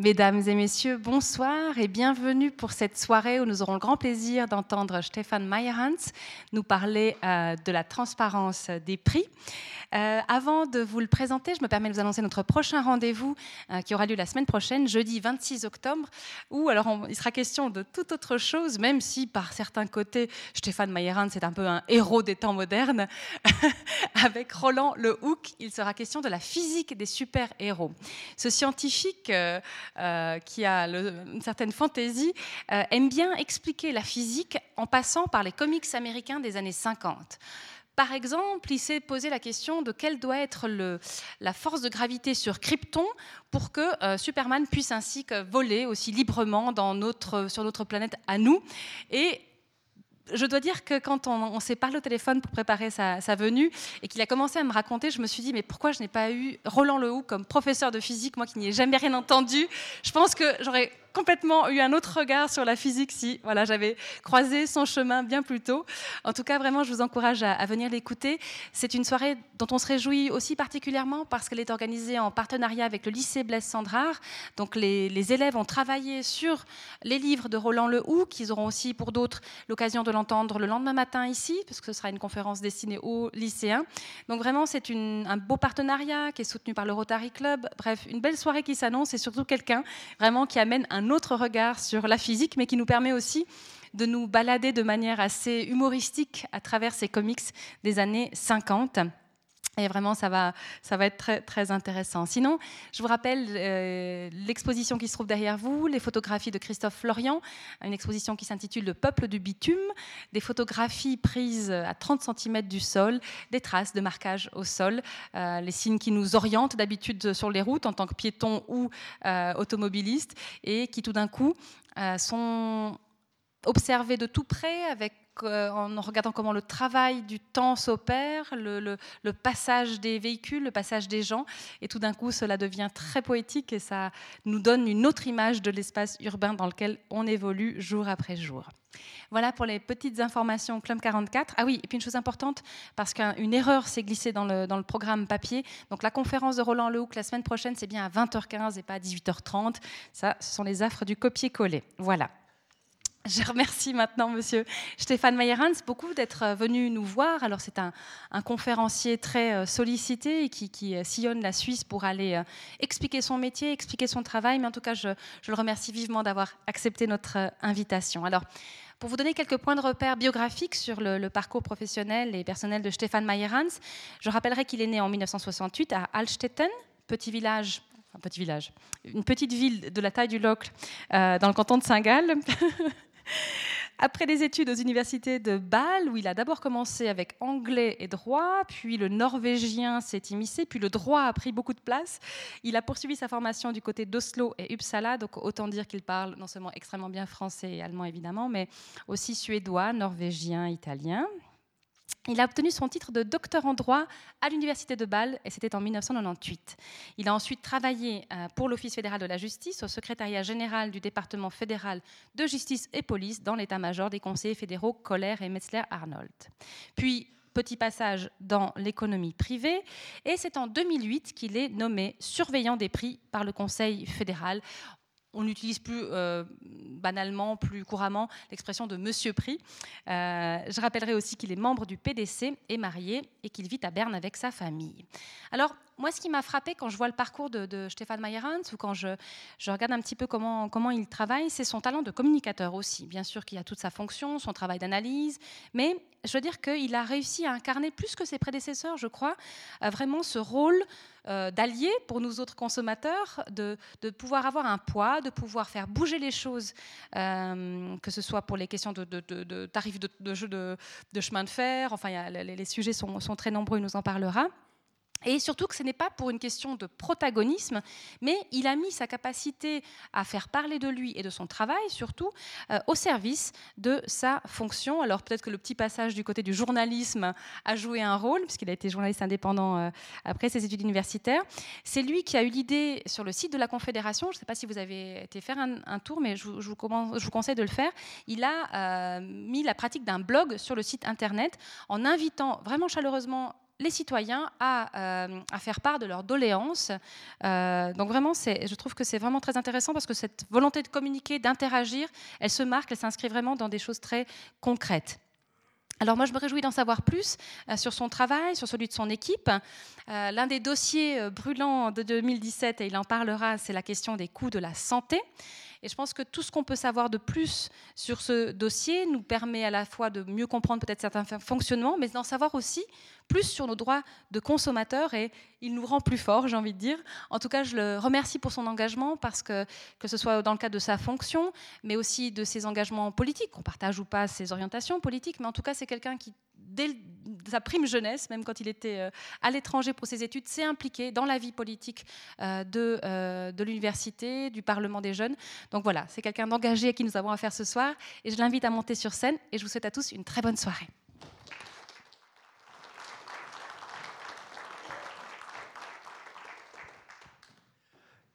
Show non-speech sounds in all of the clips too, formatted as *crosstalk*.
Mesdames et messieurs, bonsoir et bienvenue pour cette soirée où nous aurons le grand plaisir d'entendre Stéphane Meyerhans nous parler euh, de la transparence des prix. Euh, avant de vous le présenter, je me permets de vous annoncer notre prochain rendez-vous euh, qui aura lieu la semaine prochaine, jeudi 26 octobre, où alors il sera question de toute autre chose, même si par certains côtés, Stéphane Meyerhans c'est un peu un héros des temps modernes. *laughs* Avec Roland Le Hook, il sera question de la physique des super-héros. Ce scientifique euh, qui a une certaine fantaisie aime bien expliquer la physique en passant par les comics américains des années 50. Par exemple, il s'est posé la question de quelle doit être la force de gravité sur Krypton pour que euh, Superman puisse ainsi voler aussi librement sur notre planète à nous. Et je dois dire que quand on, s'est parlé au téléphone pour préparer sa, sa venue et qu'il a commencé à me raconter, je me suis dit, mais pourquoi je n'ai pas eu Roland Lehoux comme professeur de physique, moi qui n'y ai jamais rien entendu? Je pense que j'aurais complètement eu un autre regard sur la physique si voilà, j'avais croisé son chemin bien plus tôt. En tout cas, vraiment, je vous encourage à, venir l'écouter. C'est une soirée dont on se réjouit aussi particulièrement parce qu'elle est organisée en partenariat avec le lycée Blaise Sandrard. Donc les, élèves ont travaillé sur les livres de Roland Lehoux, qu'ils auront aussi pour d'autres l'occasion de l'entendre le lendemain matin ici, parce que ce sera une conférence destinée aux lycéens. Donc vraiment, c'est un beau partenariat qui est soutenu par le Rotary Club. Bref, une belle soirée qui s'annonce et surtout quelqu'un vraiment qui amène un un autre regard sur la physique, mais qui nous permet aussi de nous balader de manière assez humoristique à travers ces comics des années 50. Et vraiment, ça va, ça va être très, intéressant. Sinon, je vous rappelle euh, l'exposition qui se trouve derrière vous, les photographies de Christophe Florian, une exposition qui s'intitule Le peuple du bitume, des photographies prises à 30 cm du sol, des traces de marquage au sol, euh, les signes qui nous orientent d'habitude sur les routes en tant que piétons ou euh, automobilistes, et qui tout d'un coup sont observés de tout près avec en regardant comment le travail du temps s'opère, le, passage des véhicules, le passage des gens. Et tout d'un coup, cela devient très poétique et ça nous donne une autre image de l'espace urbain dans lequel on évolue jour après jour. Voilà pour les petites informations Club 44. Ah oui, et puis une chose importante, parce qu'une erreur s'est glissée dans le, dans le, programme papier. Donc la conférence de Roland Lehoucq la semaine prochaine, c'est bien à 20h15 et pas à 18h30. Ça, ce sont les affres du copier-coller. Voilà. Je remercie maintenant Monsieur Stéphane Meyerhans beaucoup d'être euh, venu nous voir. Alors c'est un, conférencier très euh, sollicité qui, euh, sillonne la Suisse pour aller expliquer son métier, expliquer son travail. Mais en tout cas, je, le remercie vivement d'avoir accepté notre invitation. Alors, pour vous donner quelques points de repère biographiques sur le, parcours professionnel et personnel de Stéphane Meyerhans, je rappellerai qu'il est né en 1968 à Alstetten, petit village un petit village, une petite ville de la taille du Locle dans le canton de Saint-Gall. *laughs* Après des études aux universités de Bâle, où il a d'abord commencé avec anglais et droit, puis le norvégien s'est immiscé, puis le droit a pris beaucoup de place. Il a poursuivi sa formation du côté d'Oslo et Uppsala, donc autant dire qu'il parle non seulement extrêmement bien français et allemand évidemment, mais aussi suédois, norvégien, italien. Il a obtenu son titre de docteur en droit à l'Université de Bâle et c'était en 1998. Il a ensuite travaillé euh, pour l'Office fédéral de la justice au secrétariat général du département fédéral de justice et police dans l'état-major des conseillers fédéraux Kohler et Metzler-Arnold. Puis petit passage dans l'économie privée, et c'est en 2008 qu'il est nommé surveillant des prix par le Conseil fédéral on n'utilise plus euh, banalement, plus couramment l'expression de Monsieur Prix. Euh, je rappellerai aussi qu'il est membre du PDC, est marié et qu'il vit à Berne avec sa famille. Moi, ce qui m'a frappé quand je vois le parcours de, Stéphane Meyerhans ou quand je, regarde un petit peu comment, il travaille, c'est son talent de communicateur aussi. Bien sûr qu'il a toute sa fonction, son travail d'analyse, mais je veux dire qu'il a réussi à incarner plus que ses prédécesseurs, je crois, euh, vraiment ce rôle euh, d'allié pour nous autres consommateurs, de, pouvoir avoir un poids, de pouvoir faire bouger les choses, euh, que ce soit pour les questions de, tarifs de, de, chemin de fer, enfin, les, sujets sont très nombreux, il nous en parlera. Et surtout que ce n'est pas pour une question de protagonisme, mais il a mis sa capacité à faire parler de lui et de son travail, surtout, euh, au service de sa fonction. Alors peut-être que le petit passage du côté du journalisme a joué un rôle, puisqu'il a été journaliste indépendant euh, après ses études universitaires. C'est lui qui a eu l'idée sur le site de la Confédération, je ne sais pas si vous avez été faire un, tour, mais je, vous, conseille de le faire. Il a euh, mis la pratique d'un blog sur le site Internet en invitant vraiment chaleureusement les citoyens à, à faire part de leurs doléances. donc vraiment, je trouve que c'est vraiment très intéressant parce que cette volonté de communiquer, d'interagir, elle se marque, elle s'inscrit vraiment dans des choses très concrètes. Alors moi, je me réjouis d'en savoir plus euh, sur son travail, sur celui de son équipe. Euh, l'un des dossiers euh, brûlants de 2017, et il en parlera, c'est la question des coûts de la santé. Et je pense que tout ce qu'on peut savoir de plus sur ce dossier nous permet à la fois de mieux comprendre peut-être certains fonctionnements, mais d'en savoir aussi plus sur nos droits de consommateurs et il nous rend plus forts, j'ai envie de dire. En tout cas, je le remercie pour son engagement parce que, que ce soit dans le cadre de sa fonction, mais aussi de ses engagements politiques, qu'on partage ou pas ses orientations politiques, mais en tout cas, c'est quelqu'un qui, dès sa prime jeunesse, même quand il était euh, à l'étranger pour ses études, s'est impliqué dans la vie politique euh, de, euh, de l'université, du Parlement des jeunes. Donc voilà, c'est quelqu'un d'engagé à qui nous avons affaire ce soir et je l'invite à monter sur scène et je vous souhaite à tous une très bonne soirée.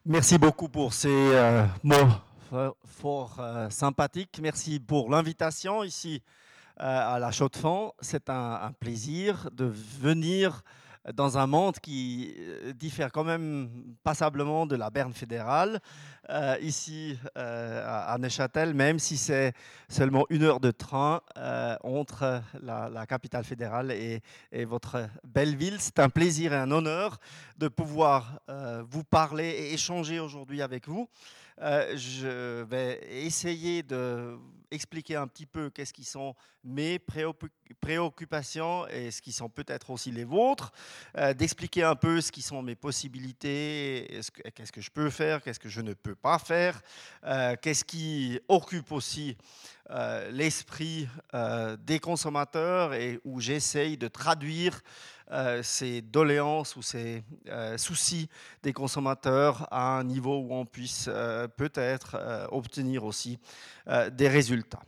Merci beaucoup pour ces mots fort sympathiques. Merci pour l'invitation ici à la Chaux-de-Fonds. C'est un, plaisir de venir dans un monde qui euh, diffère quand même passablement de la Berne fédérale, euh, ici euh, à Neuchâtel, même si c'est seulement une heure de train entre la, capitale fédérale et, et votre belle ville. C'est un plaisir et un honneur de pouvoir vous parler et échanger aujourd'hui avec vous. je vais essayer de expliquer un petit peu qu'est-ce qui sont mes préoccupations et ce qui sont peut-être aussi les vôtres, euh, d'expliquer un peu ce qui sont mes possibilités, qu'est-ce que je peux faire, qu'est-ce que je ne peux pas faire, euh, qu'est-ce qui occupe aussi euh, l'esprit des consommateurs et où j'essaye de traduire ces doléances ou ces soucis des consommateurs à un niveau où on puisse peut-être obtenir aussi des résultats.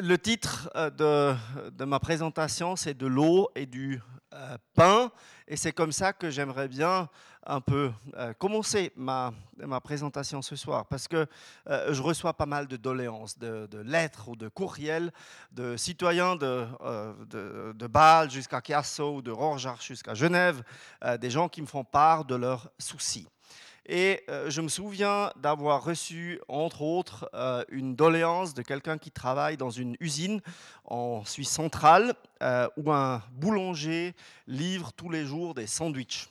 Le titre euh, de, ma présentation, c'est de l'eau et du euh, pain. Et c'est comme ça que j'aimerais bien un peu euh, commencer ma, ma, présentation ce soir? Parce que je reçois pas mal de doléances, de, lettres ou de courriels de citoyens de, de, de Bâle jusqu'à Chiasso ou de Rorschach jusqu'à Genève, des gens qui me font part de leurs soucis. Et euh, je me souviens d'avoir reçu, entre autres, euh, une doléance de quelqu'un qui travaille dans une usine en Suisse centrale, euh, où un boulanger livre tous les jours des sandwichs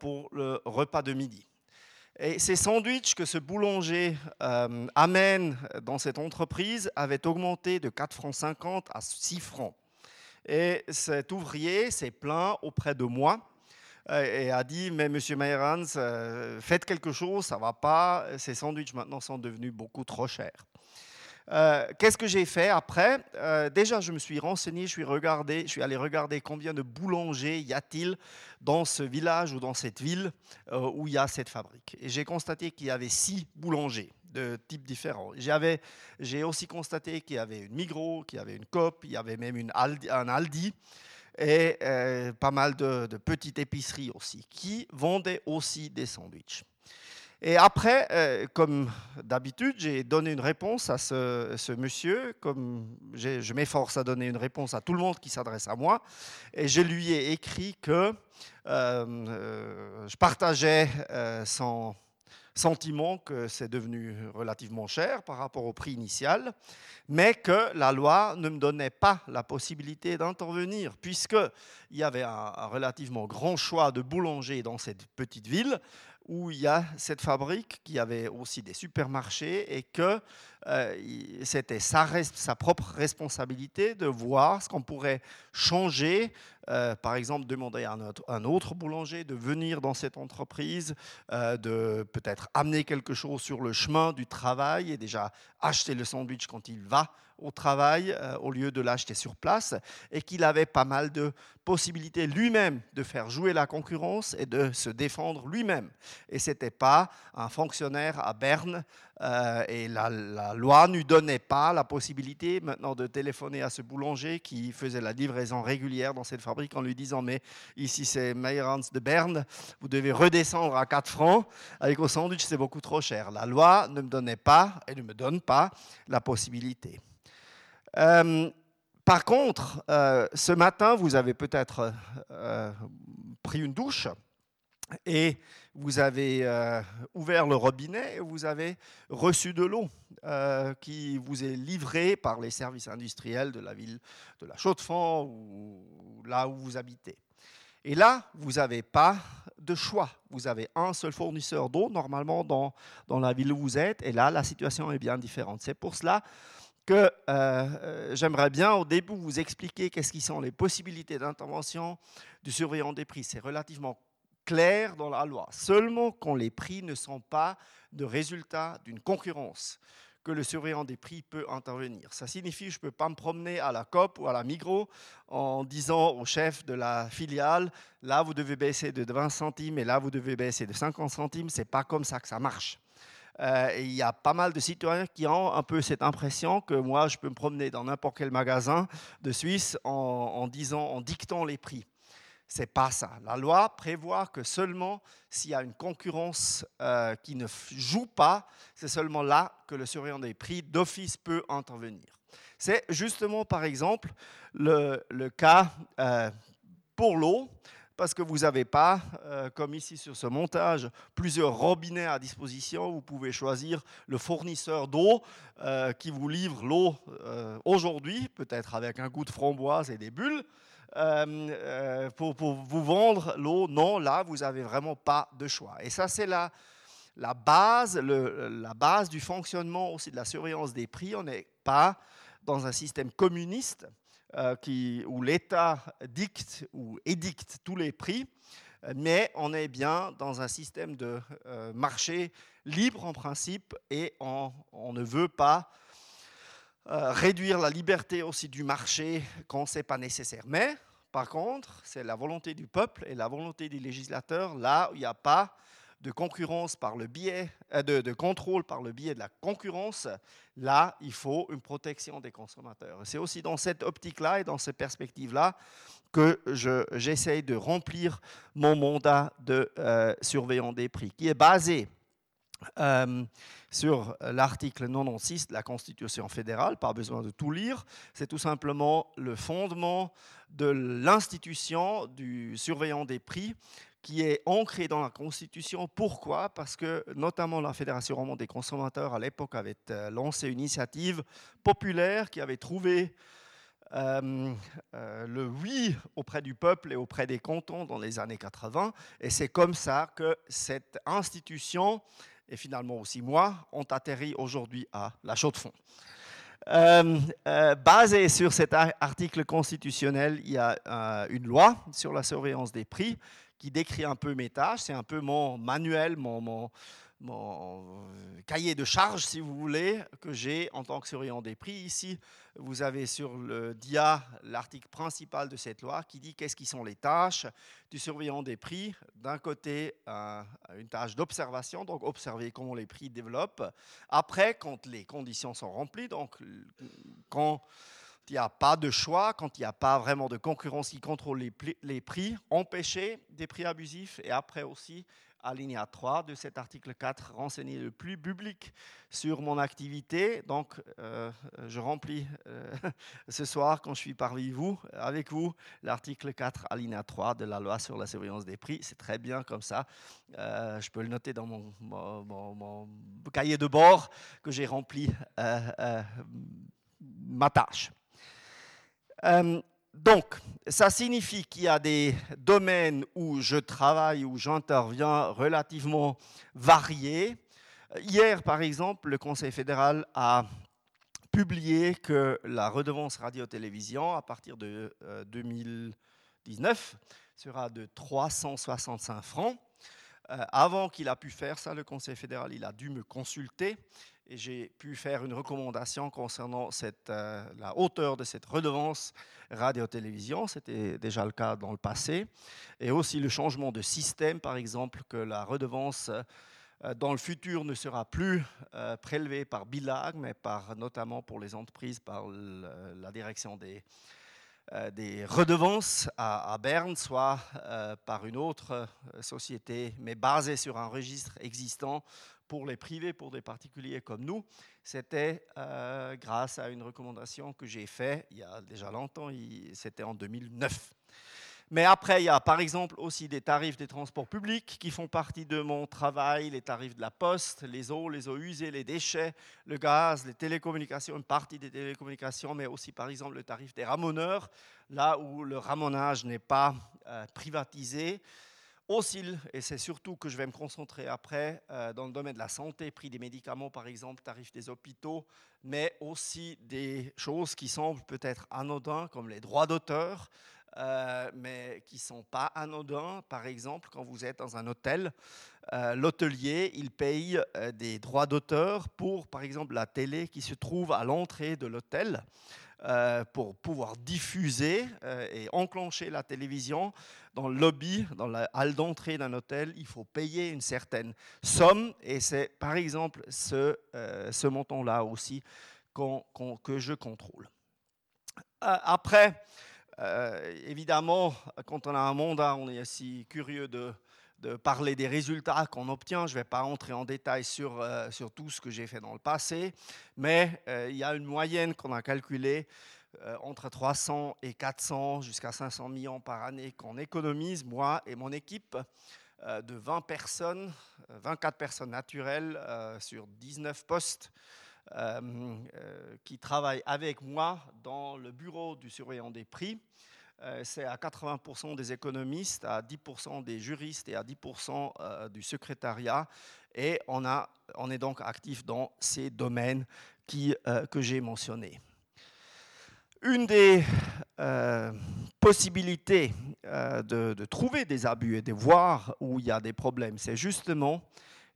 pour le repas de midi. Et ces sandwichs que ce boulanger amène dans cette entreprise avaient augmenté de 4 francs 50 à 6 francs. Et cet ouvrier s'est plaint auprès de moi euh, et a dit Mais monsieur Meyerhans, euh, faites quelque chose, ça ne va pas, ces sandwichs maintenant sont devenus beaucoup trop chers. Euh, qu'est-ce que j'ai fait après? Déjà, je me suis renseigné, je suis, regardé, je suis allé regarder combien de boulangers y a-t-il dans ce village ou dans cette ville où il y a cette fabrique. Et j'ai constaté qu'il y avait six boulangers de types différents. J'ai aussi constaté qu'il y avait une Migros, qu'il y avait une Coop, il y avait même un Aldi et euh, pas mal de, petites épiceries aussi, qui vendaient aussi des sandwichs. Et après, euh, comme d'habitude, j'ai donné une réponse à ce, monsieur, comme je m'efforce à donner une réponse à tout le monde qui s'adresse à moi, et je lui ai écrit que euh, je partageais son sentiment que c'est devenu relativement cher par rapport au prix initial, mais que la loi ne me donnait pas la possibilité d'intervenir, puisqu'il y avait un, relativement grand choix de boulangers dans cette petite ville, où il y a cette fabrique qui avait aussi des supermarchés et que euh, c'était sa, sa, propre responsabilité de voir ce qu'on pourrait changer. Euh, par exemple, demander à un autre, boulanger de venir dans cette entreprise, euh, de peut-être amener quelque chose sur le chemin du travail et déjà acheter le sandwich quand il va au travail au lieu de l'acheter sur place et qu'il avait pas mal de possibilités lui-même de faire jouer la concurrence et de se défendre lui-même. Et ce n'était pas un fonctionnaire à Berne euh, et la, loi ne donnait pas la possibilité maintenant de téléphoner à ce boulanger qui faisait la livraison régulière dans cette fabrique en lui disant Mais ici c'est Meyerhans de Berne, vous devez redescendre à 4 francs. Avec au sandwich, c'est beaucoup trop cher. La loi ne me donnait pas et ne me donne pas la possibilité. Euh, par contre, ce matin, vous avez peut-être pris une douche et vous avez euh, ouvert le robinet et vous avez reçu de l'eau euh, qui vous est livrée par les services industriels de la ville de la Chaux-de-Fonds ou là où vous habitez. Et là, vous n'avez pas de choix. Vous avez un seul fournisseur d'eau normalement dans, dans la ville où vous êtes. Et là, la situation est bien différente. C'est pour cela que euh, j'aimerais bien au début vous expliquer qu'est-ce qui sont les possibilités d'intervention du surveillant des prix. C'est relativement clair dans la loi. Seulement quand les prix ne sont pas de résultat d'une concurrence que le surveillant des prix peut intervenir. Ça signifie que je ne peux pas me promener à la COP ou à la Migros en disant au chef de la filiale, là vous devez baisser de 20 centimes et là vous devez baisser de 50 centimes. C'est pas comme ça que ça marche. Euh, il y a pas mal de citoyens qui ont un peu cette impression que moi, je peux me promener dans n'importe quel magasin de Suisse en, disant, en dictant les prix. C'est pas ça. La loi prévoit que seulement s'il y a une concurrence euh, qui ne joue pas, c'est seulement là que le surveillant des prix d'office peut intervenir. C'est justement, par exemple, le, cas euh, pour l'eau, parce que vous n'avez pas, euh, comme ici sur ce montage, plusieurs robinets à disposition. Vous pouvez choisir le fournisseur d'eau qui vous livre l'eau aujourd'hui, peut-être avec un goût de framboise et des bulles. Euh, euh, pour, vous vendre l'eau. Non, là, vous n'avez vraiment pas de choix. Et ça, c'est la, base, la base du fonctionnement aussi de la surveillance des prix. On n'est pas dans un système communiste euh, où l'État dicte ou édicte tous les prix, mais on est bien dans un système de marché libre en principe et on ne veut pas euh, réduire la liberté aussi du marché quand ce n'est pas nécessaire. Mais, par contre, c'est la volonté du peuple et la volonté des législateurs, là où il n'y a pas de concurrence par le biais, euh, de, contrôle par le biais de la concurrence, là, il faut une protection des consommateurs. C'est aussi dans cette optique-là et dans cette perspective-là que j'essaye de remplir mon mandat de euh, surveillant des prix, qui est basé euh, sur l'article 96 de la Constitution fédérale, pas besoin de tout lire, c'est tout simplement le fondement de l'institution du surveillant des prix qui est ancré dans la Constitution. Pourquoi? Parce que notamment la Fédération romande des consommateurs à l'époque avait euh, lancé une initiative populaire qui avait trouvé euh, le oui auprès du peuple et auprès des cantons dans les années 80. Et c'est comme ça que cette institution et finalement aussi moi, ont atterri aujourd'hui à la Chaux-de-Fonds. Euh, euh, basé sur cet article constitutionnel, il y a euh, une loi sur la surveillance des prix qui décrit un peu mes tâches. C'est un peu mon manuel, mon, mon, mon cahier de charge, si vous voulez, que j'ai en tant que surveillant des prix. Ici, vous avez sur le dia l'article principal de cette loi qui dit qu'est-ce qui sont les tâches du surveillant des prix. D'un côté, une tâche d'observation, donc observer comment les prix développent. Après, quand les conditions sont remplies, donc quand il n'y a pas de choix, quand il n'y a pas vraiment de concurrence qui contrôle les prix, empêcher des prix abusifs et après aussi alinéa 3 de cet article 4, renseigner le plus public sur mon activité. Donc, euh, je remplis euh, *laughs* ce soir, quand je suis parmi vous, avec vous, l'article 4, alinéa 3 de la loi sur la surveillance des prix. C'est très bien comme ça. Euh, je peux le noter dans mon, mon cahier de bord que j'ai rempli ma tâche. Donc, ça signifie qu'il y a des domaines où je travaille, où j'interviens relativement variés. Hier, par exemple, le Conseil fédéral a publié que la redevance radio-télévision, à partir de 2019, euh, sera de 365 francs. Euh, avant qu'il a pu faire ça, le Conseil fédéral, il a dû me consulter et j'ai pu faire une recommandation concernant euh, la hauteur de cette redevance radio-télévision. C'était déjà le cas dans le passé. Et aussi le changement de système, par exemple, que la redevance euh, dans le futur ne sera plus euh, prélevée par BILAG, mais par, notamment pour les entreprises par la direction des redevances à, Berne, soit par une autre société, mais basée sur un registre existant pour les privés, pour des particuliers comme nous. C'était grâce à une recommandation que j'ai faite il y a déjà longtemps, c'était en 2009. Mais après, il y a par exemple aussi des tarifs des transports publics qui font partie de mon travail, les tarifs de la poste, les eaux, les eaux usées, les déchets, le gaz, les télécommunications, une partie des télécommunications, mais aussi par exemple le tarif des ramoneurs, là où le ramonage n'est pas euh, privatisé aussi, et c'est surtout que je vais me concentrer après euh, dans le domaine de la santé, prix des médicaments par exemple, tarifs des hôpitaux, mais aussi des choses qui semblent peut-être anodines comme les droits d'auteur, euh, mais qui ne sont pas anodins. Par exemple, quand vous êtes dans un hôtel, euh, l'hôtelier, il paye des droits d'auteur pour, par exemple, la télé qui se trouve à l'entrée de l'hôtel. Pour pouvoir diffuser et enclencher la télévision dans le lobby, dans la halle d'entrée d'un hôtel, il faut payer une certaine somme et c'est par exemple ce, ce montant-là aussi que je contrôle. après, euh, évidemment, quand on a un mandat, on est aussi curieux de, parler des résultats qu'on obtient. Je ne vais pas entrer en détail sur, euh, sur tout ce que j'ai fait dans le passé, mais euh, il y a une moyenne qu'on a calculée entre 300 et 400 jusqu'à 500 millions par année qu'on économise, moi et mon équipe, de 20 personnes, 24 personnes naturelles sur 19 postes. Euh, euh, qui travaille avec moi dans le bureau du surveillant des prix. Euh, c'est à 80% des économistes, à 10% des juristes et à 10% du secrétariat. Et on, a, on est donc actif dans ces domaines qui, que j'ai mentionnés. Une des possibilités de, trouver des abus et de voir où il y a des problèmes, c'est justement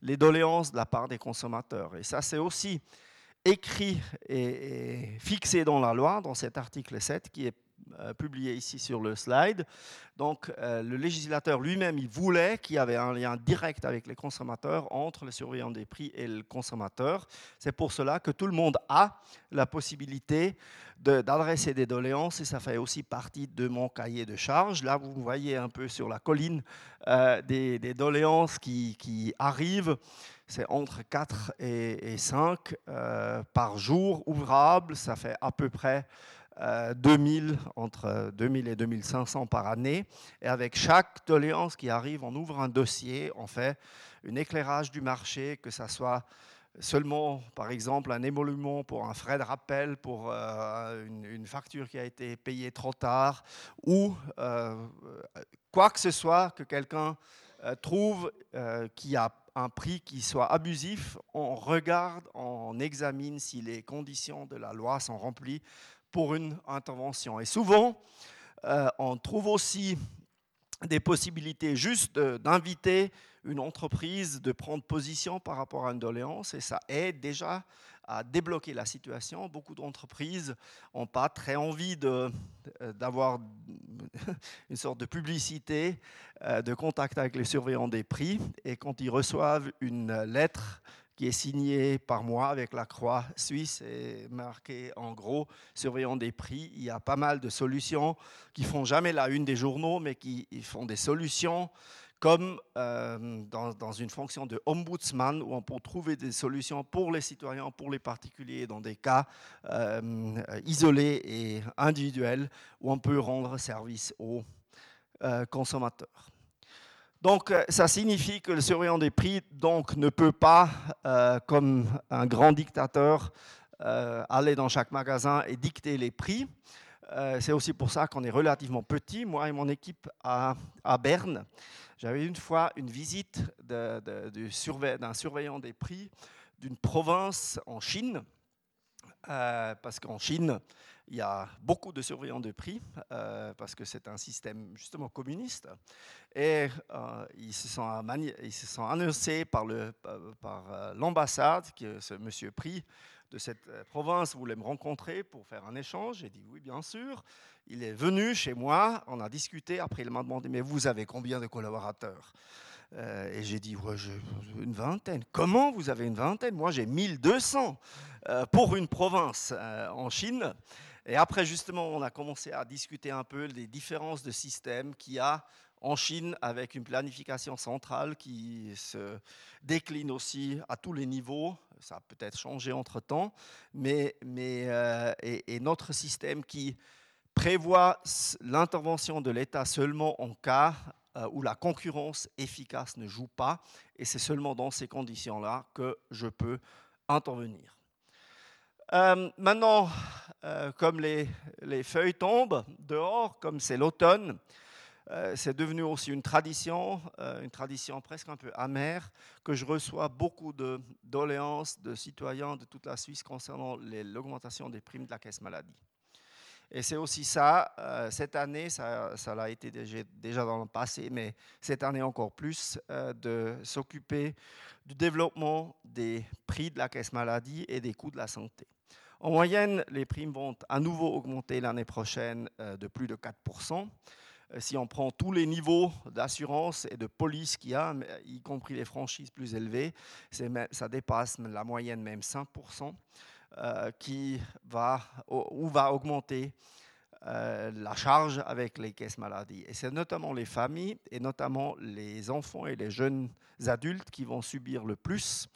les doléances de la part des consommateurs. Et ça, c'est aussi écrit et, fixé dans la loi, dans cet article 7 qui est euh, publié ici sur le slide. Donc euh, le législateur lui-même, il voulait qu'il y avait un lien direct avec les consommateurs, entre le surveillant des prix et le consommateur. C'est pour cela que tout le monde a la possibilité d'adresser des doléances et ça fait aussi partie de mon cahier de charges. Là, vous voyez un peu sur la colline euh, des, doléances qui, arrivent c'est entre 4 et, 5 euh, par jour ouvrable. Ça fait à peu près 2000, euh, entre 2000 et 2500 par année. Et avec chaque doléance qui arrive, on ouvre un dossier, on fait un éclairage du marché, que ce soit seulement, par exemple, un émolument pour un frais de rappel pour euh, une, facture qui a été payée trop tard, ou quoi que ce soit que quelqu'un trouve qui a un prix qui soit abusif, on regarde, on examine si les conditions de la loi sont remplies pour une intervention. Et souvent, euh, on trouve aussi des possibilités juste d'inviter une entreprise de prendre position par rapport à une doléance et ça aide déjà à débloquer la situation. Beaucoup d'entreprises n'ont pas très envie d'avoir *laughs* une sorte de publicité, euh, de contact avec les surveillants des prix. Et quand ils reçoivent une lettre qui est signée par moi avec la croix suisse et marquée en gros surveillant des prix. Il y a pas mal de solutions qui font jamais la une des journaux, mais qui font des solutions comme euh, dans, une fonction de ombudsman où on peut trouver des solutions pour les citoyens, pour les particuliers, dans des cas euh, isolés et individuels où on peut rendre service aux euh, consommateurs. Donc, ça signifie que le surveillant des prix donc, ne peut pas, comme un grand dictateur, aller dans chaque magasin et dicter les prix. C'est aussi pour ça qu'on est relativement petit, moi et mon équipe à, Berne. J'avais une fois une visite d'un surveillant des prix d'une province en Chine, euh, parce qu'en Chine, il y a beaucoup de surveillants de prix, euh, parce que c'est un système justement communiste. Et euh, ils, se sont ils annoncés par l'ambassade par que ce monsieur Prix de cette province voulait me rencontrer pour faire un échange. J'ai dit oui, bien sûr. Il est venu chez moi, on a discuté. Après, il m'a demandé Mais vous avez combien de collaborateurs? Euh, Et j'ai dit Une vingtaine. Comment vous avez une vingtaine? Moi, j'ai 1200 euh, pour une province euh, en Chine. Et après, justement, on a commencé à discuter un peu des différences de systèmes qu'il y a en Chine avec une planification centrale qui se décline aussi à tous les niveaux. Ça a peut-être changé entre-temps, mais euh, et, notre système qui prévoit l'intervention de l'État seulement en cas euh, où la concurrence efficace ne joue pas, et c'est seulement dans ces conditions-là que je peux intervenir. Euh, maintenant, comme les, les, feuilles tombent dehors, comme c'est l'automne, euh, c'est devenu aussi une tradition, euh, une tradition presque un peu amère, que je reçois beaucoup de doléances de citoyens de toute la Suisse concernant l'augmentation des primes de la caisse maladie. Et c'est aussi ça, euh, cette année, ça l'a été déjà, dans le passé, mais cette année encore plus, de s'occuper du développement des prix de la caisse maladie et des coûts de la santé. En moyenne, les primes vont à nouveau augmenter l'année prochaine de plus de 4%. Euh, si on prend tous les niveaux d'assurance et de police qu'il y a, y compris les franchises plus élevées, ça dépasse la moyenne même 5%, euh, qui va, ou va augmenter euh, la charge avec les caisses maladies. Et c'est notamment les familles et notamment les enfants et les jeunes adultes qui vont subir le plus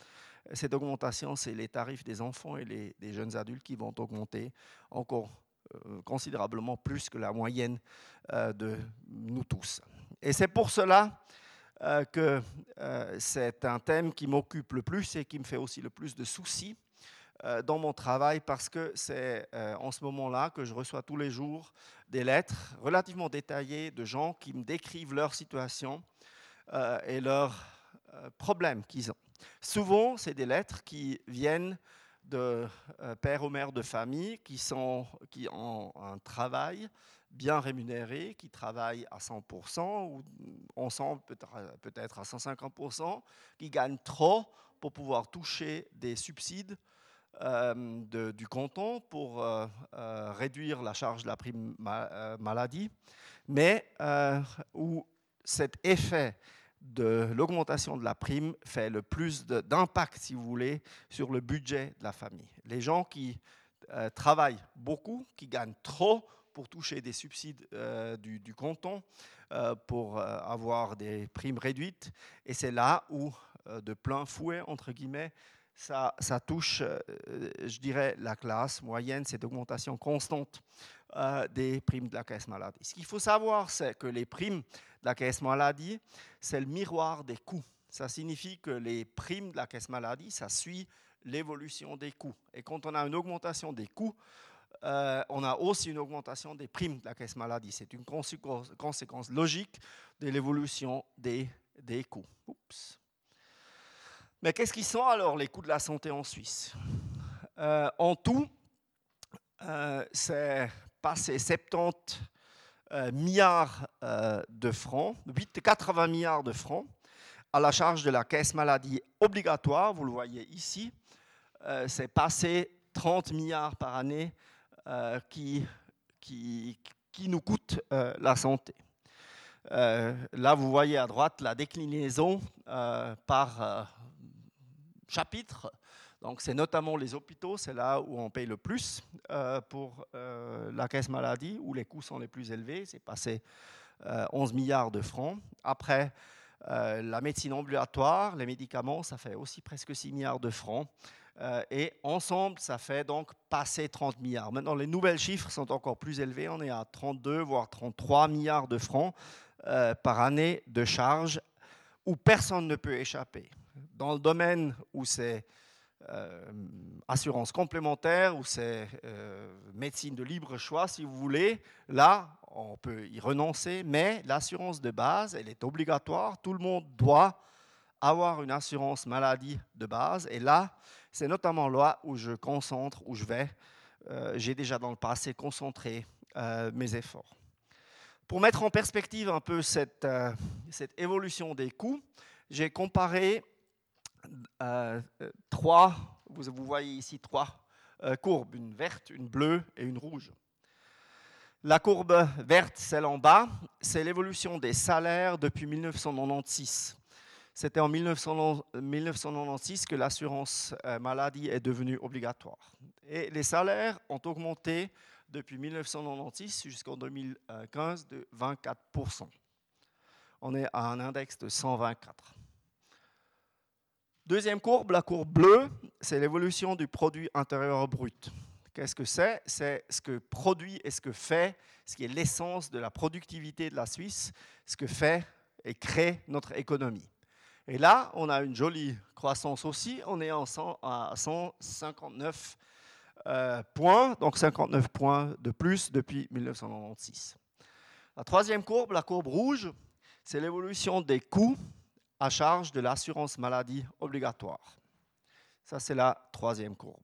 cette augmentation. C'est les tarifs des enfants et des jeunes adultes qui vont augmenter encore euh, considérablement plus que la moyenne euh, de nous tous. Et c'est pour cela euh, que c'est un thème qui m'occupe le plus et qui me fait aussi le plus de soucis dans mon travail parce que c'est en ce moment-là que je reçois tous les jours des lettres relativement détaillées de gens qui me décrivent leur situation et leurs problèmes qu'ils ont. Souvent, c'est des lettres qui viennent de euh, pères ou mères de famille qui, sont, qui ont un travail bien rémunéré, qui travaillent à 100% ou ensemble peut-être à 150%, qui gagnent trop pour pouvoir toucher des subsides euh, du canton pour euh, réduire la charge de la prime maladie, mais où cet effet de l'augmentation de la prime fait le plus d'impact, si vous voulez, sur le budget de la famille. Les gens qui euh, travaillent beaucoup, qui gagnent trop pour toucher des subsides euh, du, canton, euh, pour avoir des primes réduites, et c'est là où, de plein fouet, entre guillemets, ça, ça touche, je dirais, la classe moyenne, cette augmentation constante des primes de la caisse maladie. Ce qu'il faut savoir, c'est que les primes la caisse maladie, c'est le miroir des coûts. Ça signifie que les primes de la caisse maladie, ça suit l'évolution des coûts. Et quand on a une augmentation des coûts, euh, on a aussi une augmentation des primes de la caisse maladie. C'est une conséquence logique de l'évolution des, des coûts. Mais qu'est-ce qui sont alors les coûts de la santé en Suisse? Euh, En tout, euh, c'est passé 70 euh, milliards euh, de francs, 8, 80 milliards de francs à la charge de la caisse maladie obligatoire. Vous le voyez ici, euh, c'est passé 30 milliards par année qui, qui, nous coûte la santé. là, vous voyez à droite la déclinaison par chapitre donc c'est notamment les hôpitaux, c'est là où on paye le plus euh, pour euh, la caisse maladie, où les coûts sont les plus élevés. C'est passé 11 euh, milliards de francs. Après, la médecine ambulatoire, les médicaments, ça fait aussi presque 6 milliards de francs. et ensemble, ça fait donc passer 30 milliards. Maintenant, les nouvelles chiffres sont encore plus élevés. On est à 32, voire 33 milliards de francs par année de charges où personne ne peut échapper. Dans le domaine où c'est assurance complémentaire ou c'est euh, médecine de libre choix, si vous voulez. Là, on peut y renoncer, mais l'assurance de base, elle est obligatoire. Tout le monde doit avoir une assurance maladie de base. Et là, c'est notamment là où je concentre, où je vais. Euh, j'ai déjà dans le passé concentré mes efforts. Pour mettre en perspective un peu cette évolution des coûts, j'ai comparé euh, euh, trois, vous, voyez ici trois euh, courbes, une verte, une bleue et une rouge. La courbe verte, celle en bas, c'est l'évolution des salaires depuis 1996. C'était en 1996 que l'assurance maladie est devenue obligatoire. Et les salaires ont augmenté depuis 1996 jusqu'en 2015 de 24%. On est à un index de 124. Deuxième courbe, la courbe bleue, c'est l'évolution du produit intérieur brut. Qu'est-ce que c'est? C'est ce que produit et ce que fait, ce qui est l'essence de la productivité de la Suisse, ce que fait et crée notre économie. Et là, on a une jolie croissance aussi. On est à 159 euh, points, donc 59 points de plus depuis 1996. La troisième courbe, la courbe rouge, c'est l'évolution des coûts à charge de l'assurance maladie obligatoire. Ça, c'est la troisième courbe.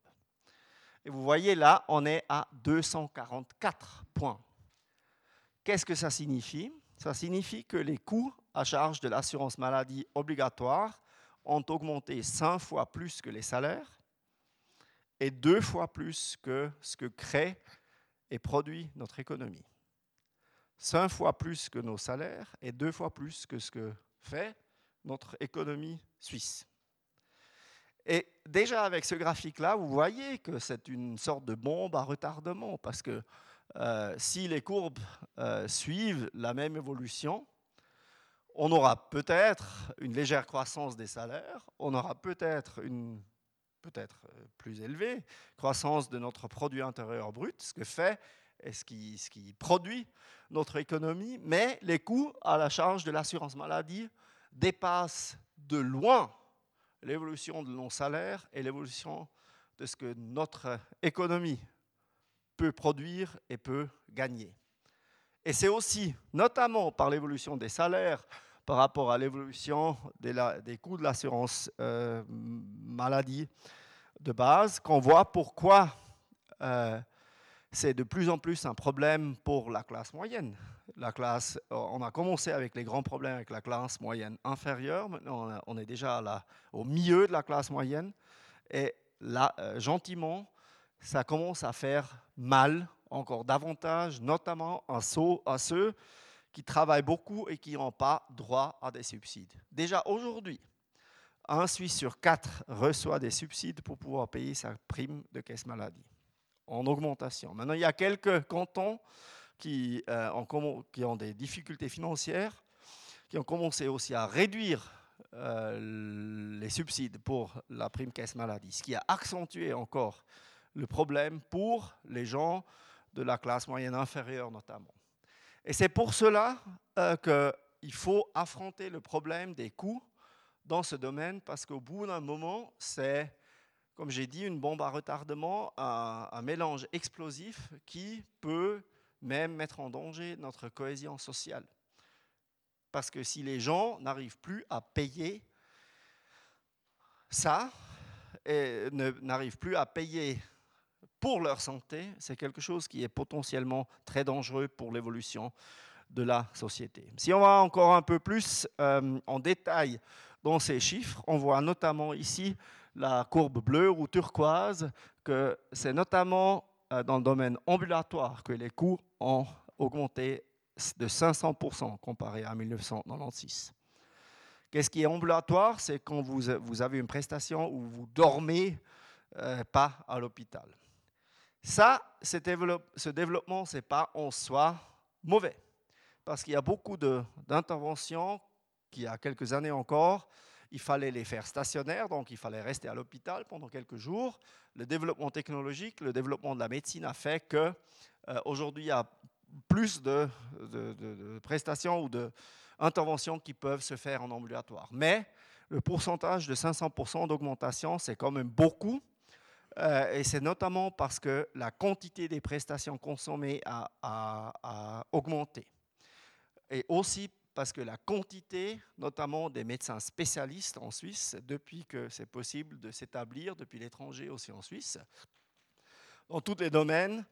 Et vous voyez là, on est à 244 points. Qu'est-ce que ça signifie? Ça signifie que les coûts à charge de l'assurance maladie obligatoire ont augmenté 5 fois plus que les salaires et deux fois plus que ce que crée et produit notre économie. Cinq fois plus que nos salaires et deux fois plus que ce que fait notre économie suisse. Et déjà avec ce graphique-là, vous voyez que c'est une sorte de bombe à retardement, parce que euh, si les courbes euh, suivent la même évolution, on aura peut-être une légère croissance des salaires, on aura peut-être une peut-être euh, plus élevée croissance de notre produit intérieur brut, ce que fait et ce qui, ce qui produit notre économie, mais les coûts à la charge de l'assurance maladie dépassent de loin l'évolution de nos salaires et l'évolution de ce que notre économie peut produire et peut gagner. Et c'est aussi, notamment par l'évolution des salaires, par rapport à l'évolution des, coûts de l'assurance euh, maladie de base, qu'on voit pourquoi euh, c'est de plus en plus un problème pour la classe moyenne. La classe, on a commencé avec les grands problèmes avec la classe moyenne inférieure, maintenant on est déjà au milieu de la classe moyenne, et là, euh, gentiment, ça commence à faire mal encore davantage, notamment à ceux qui travaillent beaucoup et qui n'ont pas droit à des subsides. Déjà aujourd'hui, un Suisse sur quatre reçoit des subsides pour pouvoir payer sa prime de caisse maladie en augmentation. Maintenant, il y a quelques cantons qui, euh, ont, qui ont, des difficultés financières, qui ont commencé aussi à réduire euh, les subsides pour la prime caisse maladie, ce qui a accentué encore le problème pour les gens de la classe moyenne inférieure notamment. Et c'est pour cela euh, qu'il faut affronter le problème des coûts dans ce domaine, parce qu'au bout d'un moment, c'est, comme j'ai dit, une bombe à retardement, un, mélange explosif qui peut même mettre en danger notre cohésion sociale. Parce que si les gens n'arrivent plus à payer ça, et n'arrivent plus à payer pour leur santé, c'est quelque chose qui est potentiellement très dangereux pour l'évolution de la société. Si on va encore un peu plus euh, en détail dans ces chiffres, on voit notamment ici la courbe bleue ou turquoise, que c'est notamment euh, dans le domaine ambulatoire que les coûts ont augmenté de 500% comparé à 1996. Qu'est-ce qui est ambulatoire? C'est quand vous, avez une prestation où vous dormez euh, pas à l'hôpital. Ça, ce développement, ce n'est pas en soi mauvais, parce qu'il y a beaucoup d'interventions qui, il y a quelques années encore, il fallait les faire stationnaires, donc il fallait rester à l'hôpital pendant quelques jours. Le développement technologique, le développement de la médecine a fait que euh, aujourd'hui il y a plus de, de prestations ou d'interventions qui peuvent se faire en ambulatoire. Mais le pourcentage de 500% d'augmentation, c'est quand même beaucoup euh, et c'est notamment parce que la quantité des prestations consommées a, augmenté. Et aussi parce que la quantité, notamment des médecins spécialistes en Suisse, depuis que c'est possible de s'établir, depuis l'étranger aussi en Suisse, dans tous les domaines,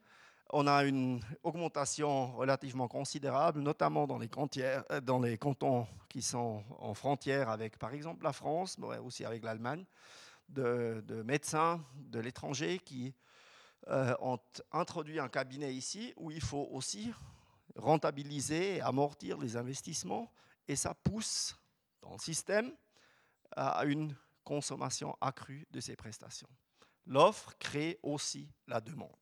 on a une augmentation relativement considérable, notamment dans les, euh, dans les cantons qui sont en frontière avec, par exemple, la France, mais aussi avec l'Allemagne de, médecins de l'étranger qui euh, ont introduit un cabinet ici où il faut aussi rentabiliser et amortir les investissements et ça pousse dans le système à une consommation accrue de ces prestations. L'offre crée aussi la demande.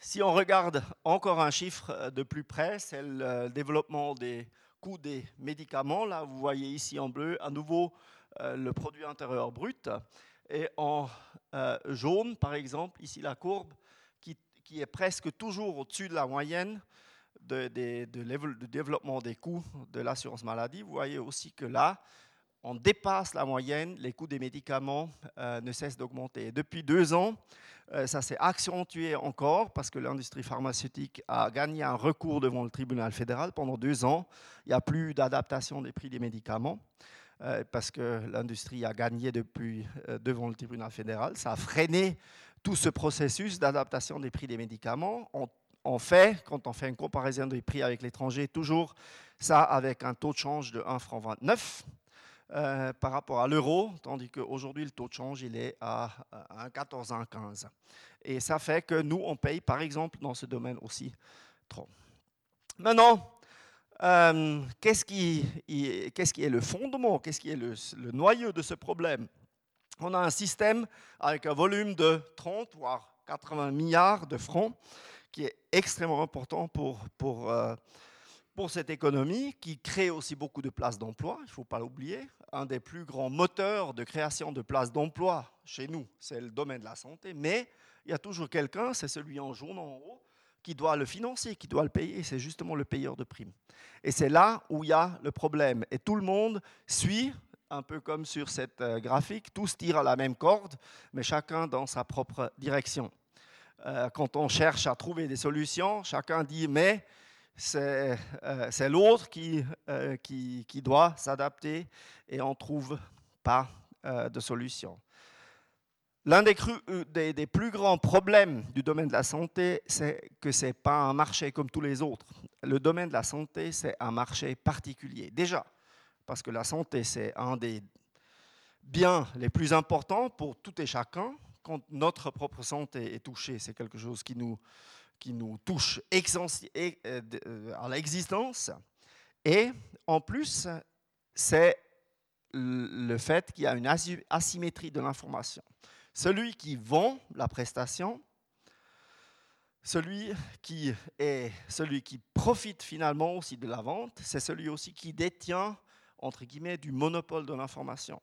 si on regarde encore un chiffre de plus près, c'est le développement des coûts des médicaments. Là, vous voyez ici en bleu, à nouveau, le produit intérieur brut. Et en jaune, par exemple, ici la courbe qui, est presque toujours au-dessus de la moyenne de, de, développement des coûts de l'assurance maladie, vous voyez aussi que là, on dépasse la moyenne, les coûts des médicaments euh, ne cessent d'augmenter. Depuis deux ans, euh, ça s'est accentué encore parce que l'industrie pharmaceutique a gagné un recours devant le tribunal fédéral. Pendant deux ans, il n'y a plus d'adaptation des prix des médicaments euh, parce que l'industrie a gagné depuis devant le tribunal fédéral. Ça a freiné tout ce processus d'adaptation des prix des médicaments. On fait, quand on fait une comparaison des prix avec l'étranger, toujours ça avec un taux de change de 1 franc 29 euh, par rapport à l'euro, tandis qu'aujourd'hui le taux de change il est à 1,14, 1,15. Et ça fait que nous, on paye par exemple dans ce domaine aussi trop. Maintenant, euh, qu'est-ce qui, est le fondement, qu'est-ce qui est le noyau de ce problème? On a un système avec un volume de 30 voire 80 milliards de francs qui est extrêmement important pour, pour, euh, pour cette économie, qui crée aussi beaucoup de places d'emploi, il ne faut pas l'oublier. Un des plus grands moteurs de création de places d'emploi chez nous, c'est le domaine de la santé, mais il y a toujours quelqu'un, c'est celui en jaune en haut, qui doit le financer, qui doit le payer, c'est justement le payeur de primes. Et c'est là où il y a le problème. Et tout le monde suit, un peu comme sur cette euh, graphique, tous tirent à la même corde, mais chacun dans sa propre direction. Euh, quand on cherche à trouver des solutions, chacun dit mais c'est euh, l'autre euh, qui, qui, doit s'adapter et on ne trouve pas de solution. L'un des, des, plus grands problèmes du domaine de la santé, c'est que ce n'est pas un marché comme tous les autres. Le domaine de la santé, c'est un marché particulier. Déjà, parce que la santé, c'est un des biens les plus importants pour tout et chacun, quand notre propre santé est touchée, c'est quelque chose qui nous, qui nous touche euh, euh, à l'existence. Et en plus, c'est le fait qu'il y a une asymétrie de l'information. Celui qui vend la prestation, celui qui est celui qui profite finalement aussi de la vente, c'est celui aussi qui détient entre guillemets du monopole de l'information.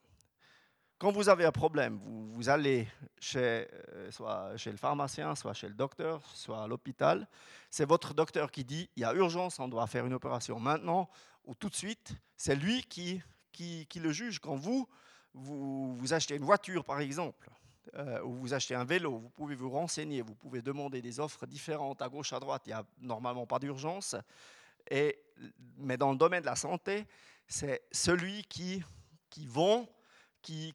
Quand vous avez un problème, vous, allez chez, euh, soit chez le pharmacien, soit chez le docteur, soit à l'hôpital. C'est votre docteur qui dit il y a urgence, on doit faire une opération maintenant ou tout de suite. C'est lui qui, qui, le juge. Quand vous, vous, achetez une voiture, par exemple, euh, ou vous achetez un vélo, vous pouvez vous renseigner, vous pouvez demander des offres différentes à gauche, à droite. Il n'y a normalement pas d'urgence. mais dans le domaine de la santé, c'est celui qui, qui vend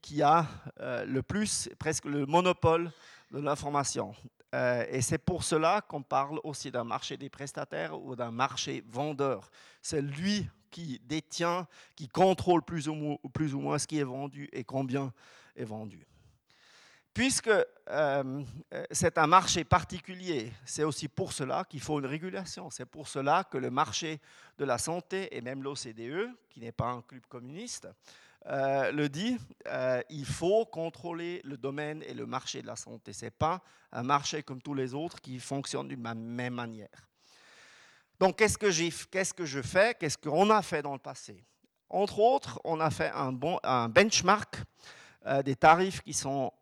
qui, a euh, le plus, presque le monopole de l'information. Euh, et c'est pour cela qu'on parle aussi d'un marché des prestataires ou d'un marché vendeur. C'est lui qui détient, qui contrôle plus ou, moins, plus ou moins ce qui est vendu et combien est vendu. Puisque euh, c'est un marché particulier, c'est aussi pour cela qu'il faut une régulation. C'est pour cela que le marché de la santé et même l'OCDE, qui n'est pas un club communiste, euh, le dit, euh, il faut contrôler le domaine et le marché de la santé. Ce n'est pas un marché comme tous les autres qui fonctionne d'une même manière. Donc, qu'est-ce que, qu'est-ce que je fais? Qu'est-ce qu'on a fait dans le passé? Entre autres, on a fait un, benchmark euh, des tarifs qui sont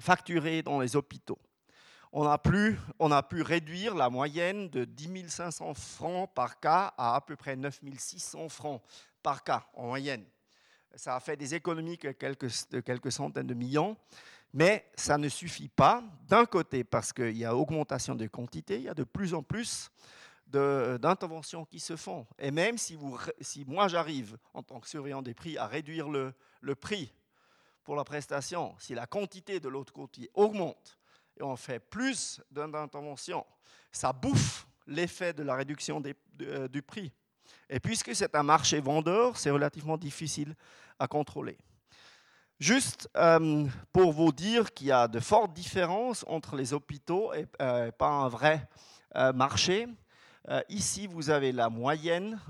facturés dans les hôpitaux. On a, pu, réduire la moyenne de 10 500 francs par cas à à peu près 9 600 francs par cas en moyenne. Ça a fait des économies de quelques, centaines de millions, mais ça ne suffit pas. D'un côté, parce qu'il y a augmentation de quantité, il y a de plus en plus d'interventions qui se font. Et même si, moi j'arrive, en tant que surveillant des prix, à réduire le prix pour la prestation, si la quantité de l'autre côté augmente et on fait plus d'interventions, ça bouffe l'effet de la réduction euh, du prix. Et puisque c'est un marché vendeur, c'est relativement difficile à contrôler. Juste euh, pour vous dire qu'il y a de fortes différences entre les hôpitaux et euh, pas un vrai marché. ici, vous avez la moyenne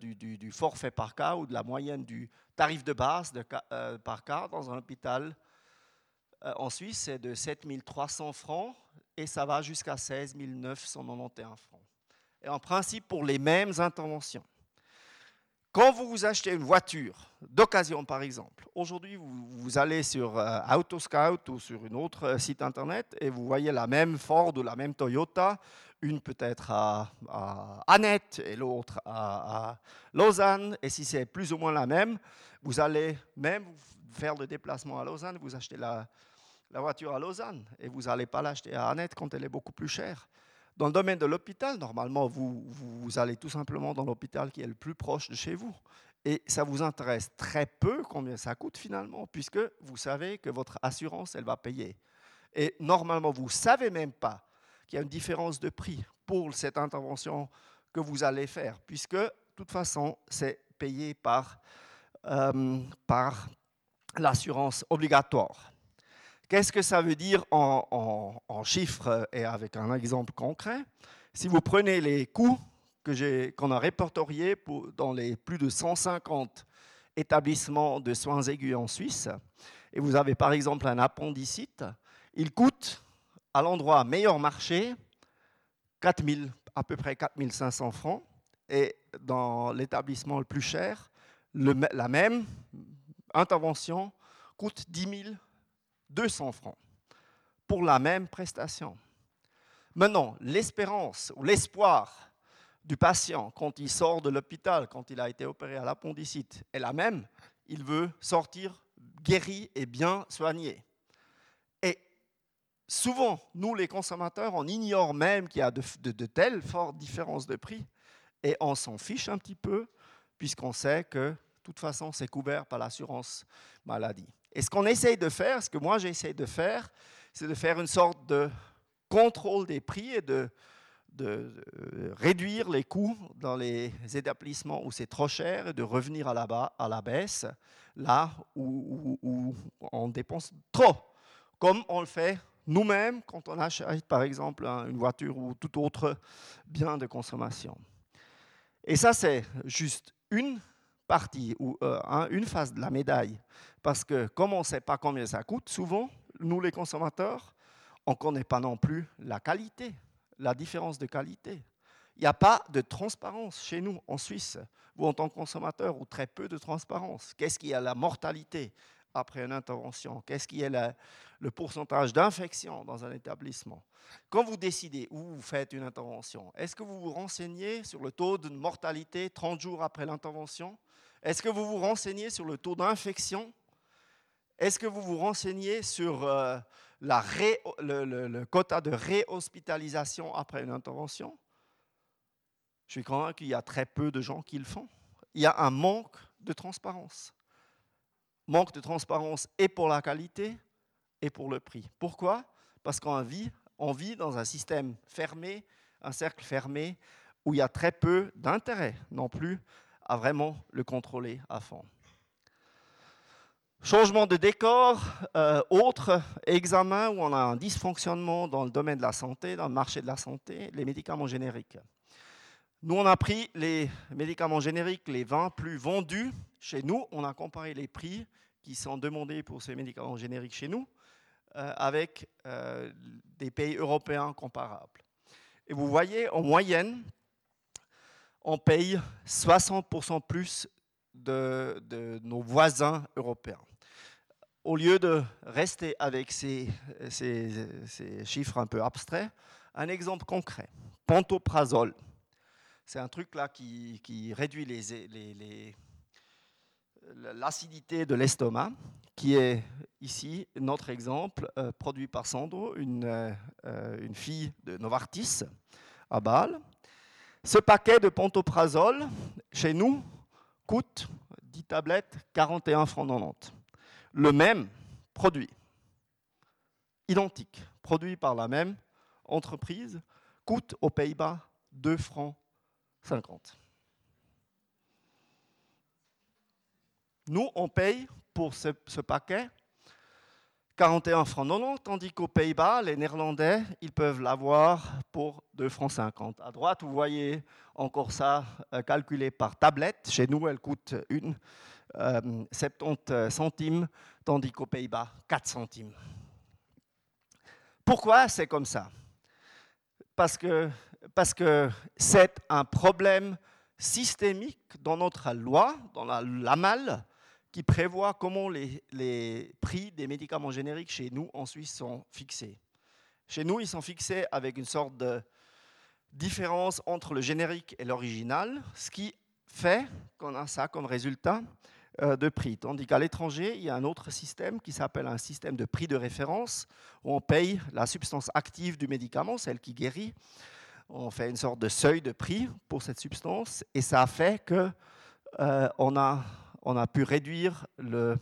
du, forfait par cas ou de la moyenne du tarif de base de, par cas dans un hôpital en Suisse, c'est de 7300 francs. et ça va jusqu'à 16 991 francs. Et en principe pour les mêmes interventions. Quand vous vous achetez une voiture d'occasion, par exemple, aujourd'hui, vous, allez sur euh, Autoscout ou sur un autre euh, site internet et vous voyez la même Ford ou la même Toyota, une peut-être à, Annette et l'autre à, Lausanne. Et si c'est plus ou moins la même, vous allez même faire le déplacement à Lausanne, vous achetez la, voiture à Lausanne et vous n'allez pas l'acheter à Annette quand elle est beaucoup plus chère. Dans le domaine de l'hôpital, normalement, vous, vous, allez tout simplement dans l'hôpital qui est le plus proche de chez vous. Et ça vous intéresse très peu combien ça coûte finalement, puisque vous savez que votre assurance, elle va payer. Et normalement, vous ne savez même pas qu'il y a une différence de prix pour cette intervention que vous allez faire, puisque de toute façon, c'est payé par, euh, par l'assurance obligatoire. Qu'est-ce que ça veut dire en, chiffres et avec un exemple concret? Si vous prenez les coûts qu'on a répertoriés dans les plus de 150 établissements de soins aigus en Suisse, et vous avez par exemple un appendicite, il coûte à l'endroit meilleur marché 4 à peu près 4500 francs, et dans l'établissement le plus cher, la même intervention coûte 10 000 200 francs pour la même prestation. Maintenant, l'espérance ou l'espoir du patient quand il sort de l'hôpital, quand il a été opéré à l'appendicite, est la même. Il veut sortir guéri et bien soigné. Et souvent, nous les consommateurs, on ignore même qu'il y a de, de telles fortes différences de prix et on s'en fiche un petit peu puisqu'on sait que de toute façon, c'est couvert par l'assurance maladie. Et ce qu'on essaye de faire, ce que moi j'essaye de faire, c'est de faire une sorte de contrôle des prix et de, réduire les coûts dans les établissements où c'est trop cher et de revenir à la, bas, baisse là où, on dépense trop, comme on le fait nous-mêmes quand on achète par exemple une voiture ou tout autre bien de consommation. Et ça, c'est juste une partie ou euh, une face de la médaille. Parce que comme on ne sait pas combien ça coûte, souvent, nous les consommateurs, on ne connaît pas non plus la qualité, la différence de qualité. Il n'y a pas de transparence chez nous en Suisse, ou en tant que consommateur, ou très peu de transparence. Qu'est-ce qui est la mortalité? Après une intervention. Qu'est-ce qui est le pourcentage d'infection dans un établissement? Quand vous décidez où vous faites une intervention, est-ce que vous vous renseignez sur le taux de mortalité 30 jours après l'intervention? Est-ce que vous vous renseignez sur le taux d'infection? Est-ce que vous vous renseignez sur euh, le, quota de réhospitalisation après une intervention? Je suis convaincu qu'il y a très peu de gens qui le font. Il y a un manque de transparence. Manque de transparence et pour la qualité et pour le prix. Pourquoi? Parce qu'on vit, on vit dans un système fermé, un cercle fermé, où il y a très peu d'intérêt non plus à vraiment le contrôler à fond. Changement de décor, euh, autre examen où on a un dysfonctionnement dans le domaine de la santé, dans le marché de la santé, les médicaments génériques. Nous, on a pris les médicaments génériques, les 20 plus vendus chez nous. On a comparé les prix qui sont demandés pour ces médicaments génériques chez nous euh, avec euh, des pays européens comparables. Et vous voyez, en moyenne, on paye 60% plus de, nos voisins européens. Au lieu de rester avec ces, chiffres un peu abstraits, un exemple concret. Pantoprazole. C'est un truc là qui, réduit l'acidité de l'estomac, qui est ici notre exemple, euh, produit par Sandro, une, euh, une fille de Novartis à Bâle. Ce paquet de pantoprazole, chez nous, coûte 10 tablettes, 41 francs 90. Le même produit, identique, produit par la même entreprise, coûte aux Pays-Bas 2 francs 50. Nous, on paye pour ce, paquet 41 francs 90, tandis qu'aux Pays-Bas, les Néerlandais, ils peuvent l'avoir pour 2 francs 50. À droite, vous voyez encore ça euh, calculé par tablette. Chez nous, elle coûte une, 70 euh, centimes, tandis qu'aux Pays-Bas, 4 centimes. Pourquoi c'est comme ça? Parce que parce que c'est un problème systémique dans notre loi, dans la LAMAL, qui prévoit comment les, prix des médicaments génériques chez nous en Suisse sont fixés. Chez nous, ils sont fixés avec une sorte de différence entre le générique et l'original, ce qui fait qu'on a ça comme résultat euh, de prix. Tandis qu'à l'étranger, il y a un autre système qui s'appelle un système de prix de référence, où on paye la substance active du médicament, celle qui guérit. On fait une sorte de seuil de prix pour cette substance, et ça fait qu'on euh, a, on a pu réduire le,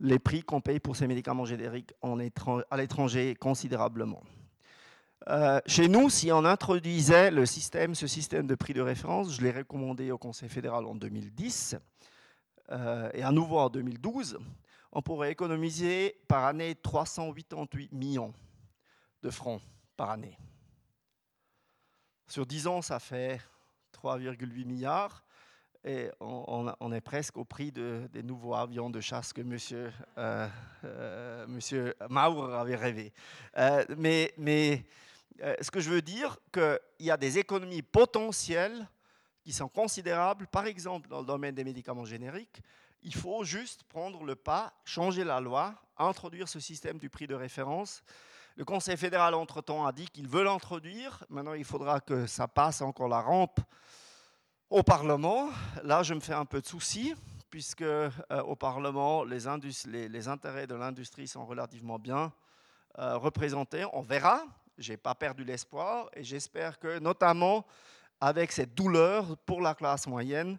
les prix qu'on paye pour ces médicaments génériques à l'étranger considérablement. Euh, chez nous, si on introduisait ce système de prix de référence, je l'ai recommandé au Conseil fédéral en 2010 euh, et à nouveau en 2012, on pourrait économiser par année 388 millions de francs par année. Sur 10 ans, ça fait 3,8 milliards et on, est presque au prix des nouveaux avions de chasse que M. Euh, euh, monsieur Maurer avait rêvé. Euh, mais, mais ce que je veux dire, qu'il y a des économies potentielles qui sont considérables, par exemple dans le domaine des médicaments génériques. Il faut juste prendre le pas, changer la loi, introduire ce système du prix de référence. Le Conseil fédéral, entre-temps, a dit qu'il veut l'introduire. Maintenant, il faudra que ça passe encore la rampe au Parlement, là, je me fais un peu de soucis, puisque euh, au Parlement, les, les, intérêts de l'industrie sont relativement bien euh, représentés. On verra. Je n'ai pas perdu l'espoir et j'espère que, notamment avec cette douleur pour la classe moyenne,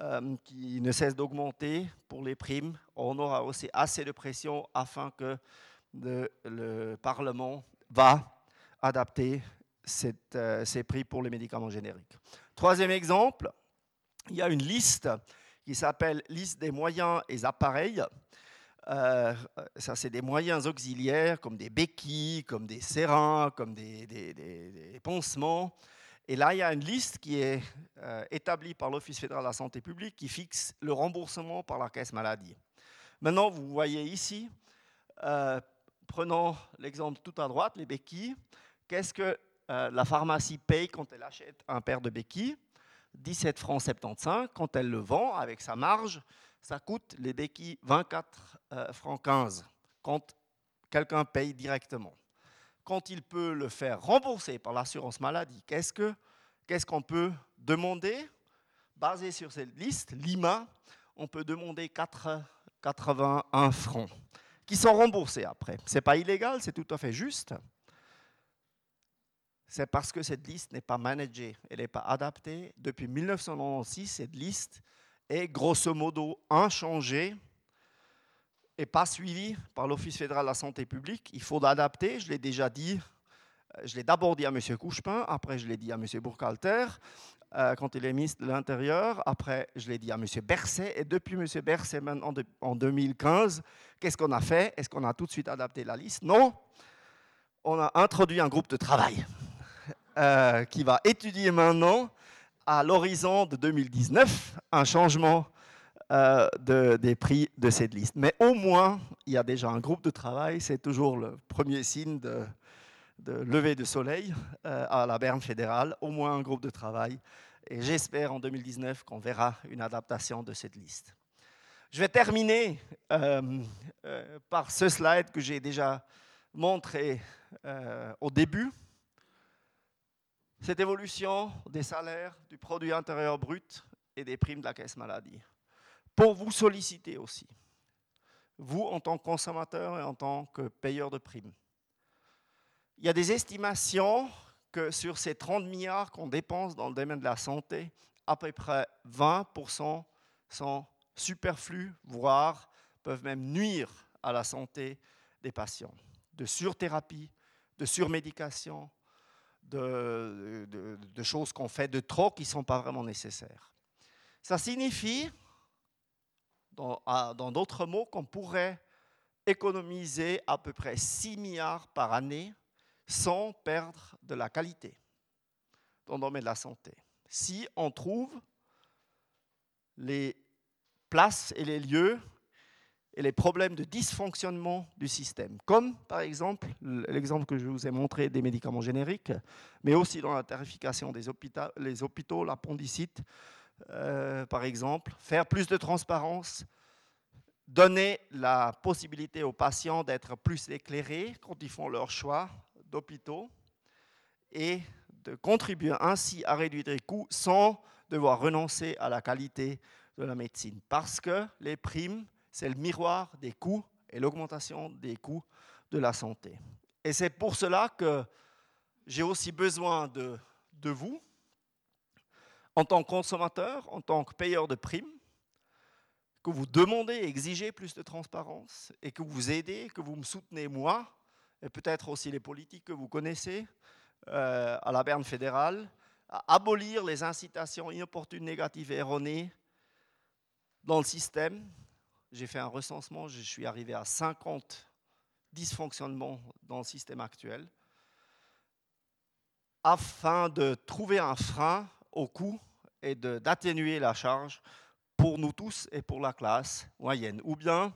euh, qui ne cesse d'augmenter pour les primes, on aura aussi assez de pression afin que le Parlement va adapter ces prix pour les médicaments génériques. Troisième exemple, il y a une liste qui s'appelle liste des moyens et appareils. Euh, ça, c'est des moyens auxiliaires comme des béquilles, comme des sérins, comme des, des, pansements. Et là, il y a une liste qui est euh, établie par l'Office fédéral de la santé publique qui fixe le remboursement par la caisse maladie. Maintenant, vous voyez ici, euh, prenons l'exemple tout à droite, les béquilles. Qu'est-ce que euh, la pharmacie paye quand elle achète un paire de béquilles 17 francs 75. Quand elle le vend avec sa marge, ça coûte les béquilles 24 euh, francs 15 quand quelqu'un paye directement. Quand il peut le faire rembourser par l'assurance maladie, qu'est-ce qu'on peut demander? Basé sur cette liste, Lima, on peut demander 4, 81 francs qui sont remboursés après. Ce n'est pas illégal, c'est tout à fait juste c'est parce que cette liste n'est pas managée, elle n'est pas adaptée. Depuis 1996, cette liste est grosso modo inchangée et pas suivie par l'Office fédéral de la santé publique. Il faut l'adapter, je l'ai déjà dit. Euh, je l'ai d'abord dit à M. Couchepin, après je l'ai dit à M. Bourcalter, euh, quand il est ministre de l'Intérieur, après je l'ai dit à M. Berset, et depuis M. Berset, maintenant en 2015, qu'est-ce qu'on a fait? Est-ce qu'on a tout de suite adapté la liste? Non, on a introduit un groupe de travail. Euh, qui va étudier maintenant, à l'horizon de 2019, un changement euh, de, des prix de cette liste. Mais au moins, il y a déjà un groupe de travail, c'est toujours le premier signe de, de lever de soleil euh, à la Berne fédérale, au moins un groupe de travail. Et j'espère en 2019 qu'on verra une adaptation de cette liste. Je vais terminer par ce slide que j'ai déjà montré au début cette évolution des salaires, du produit intérieur brut et des primes de la caisse maladie. Pour vous solliciter aussi, vous en tant que consommateur et en tant que payeur de primes. Il y a des estimations que sur ces 30 milliards qu'on dépense dans le domaine de la santé, à peu près 20% sont superflus, voire peuvent même nuire à la santé des patients. De surthérapie, de surmédication, de, choses qu'on fait de trop qui ne sont pas vraiment nécessaires. Ça signifie, dans d'autres mots, qu'on pourrait économiser à peu près 6 milliards par année sans perdre de la qualité dans le domaine de la santé. Si on trouve les places et les lieux les problèmes de dysfonctionnement du système, comme par exemple l'exemple que je vous ai montré des médicaments génériques, mais aussi dans la tarification des hôpitaux, les hôpitaux l'appendicite, euh, par exemple, faire plus de transparence, donner la possibilité aux patients d'être plus éclairés quand ils font leur choix d'hôpitaux et de contribuer ainsi à réduire les coûts sans devoir renoncer à la qualité de la médecine. Parce que les primes c'est le miroir des coûts et l'augmentation des coûts de la santé. Et c'est pour cela que j'ai aussi besoin de, de vous, en tant que consommateur, en tant que payeur de primes, que vous demandez, exigez plus de transparence et que vous aidez, que vous me soutenez moi, et peut-être aussi les politiques que vous connaissez euh, à la Berne fédérale, à abolir les incitations inopportunes, négatives et erronées dans le système j'ai fait un recensement, je suis arrivé à 50 dysfonctionnements dans le système actuel, afin de trouver un frein au coût et d'atténuer la charge pour nous tous et pour la classe moyenne. Ou bien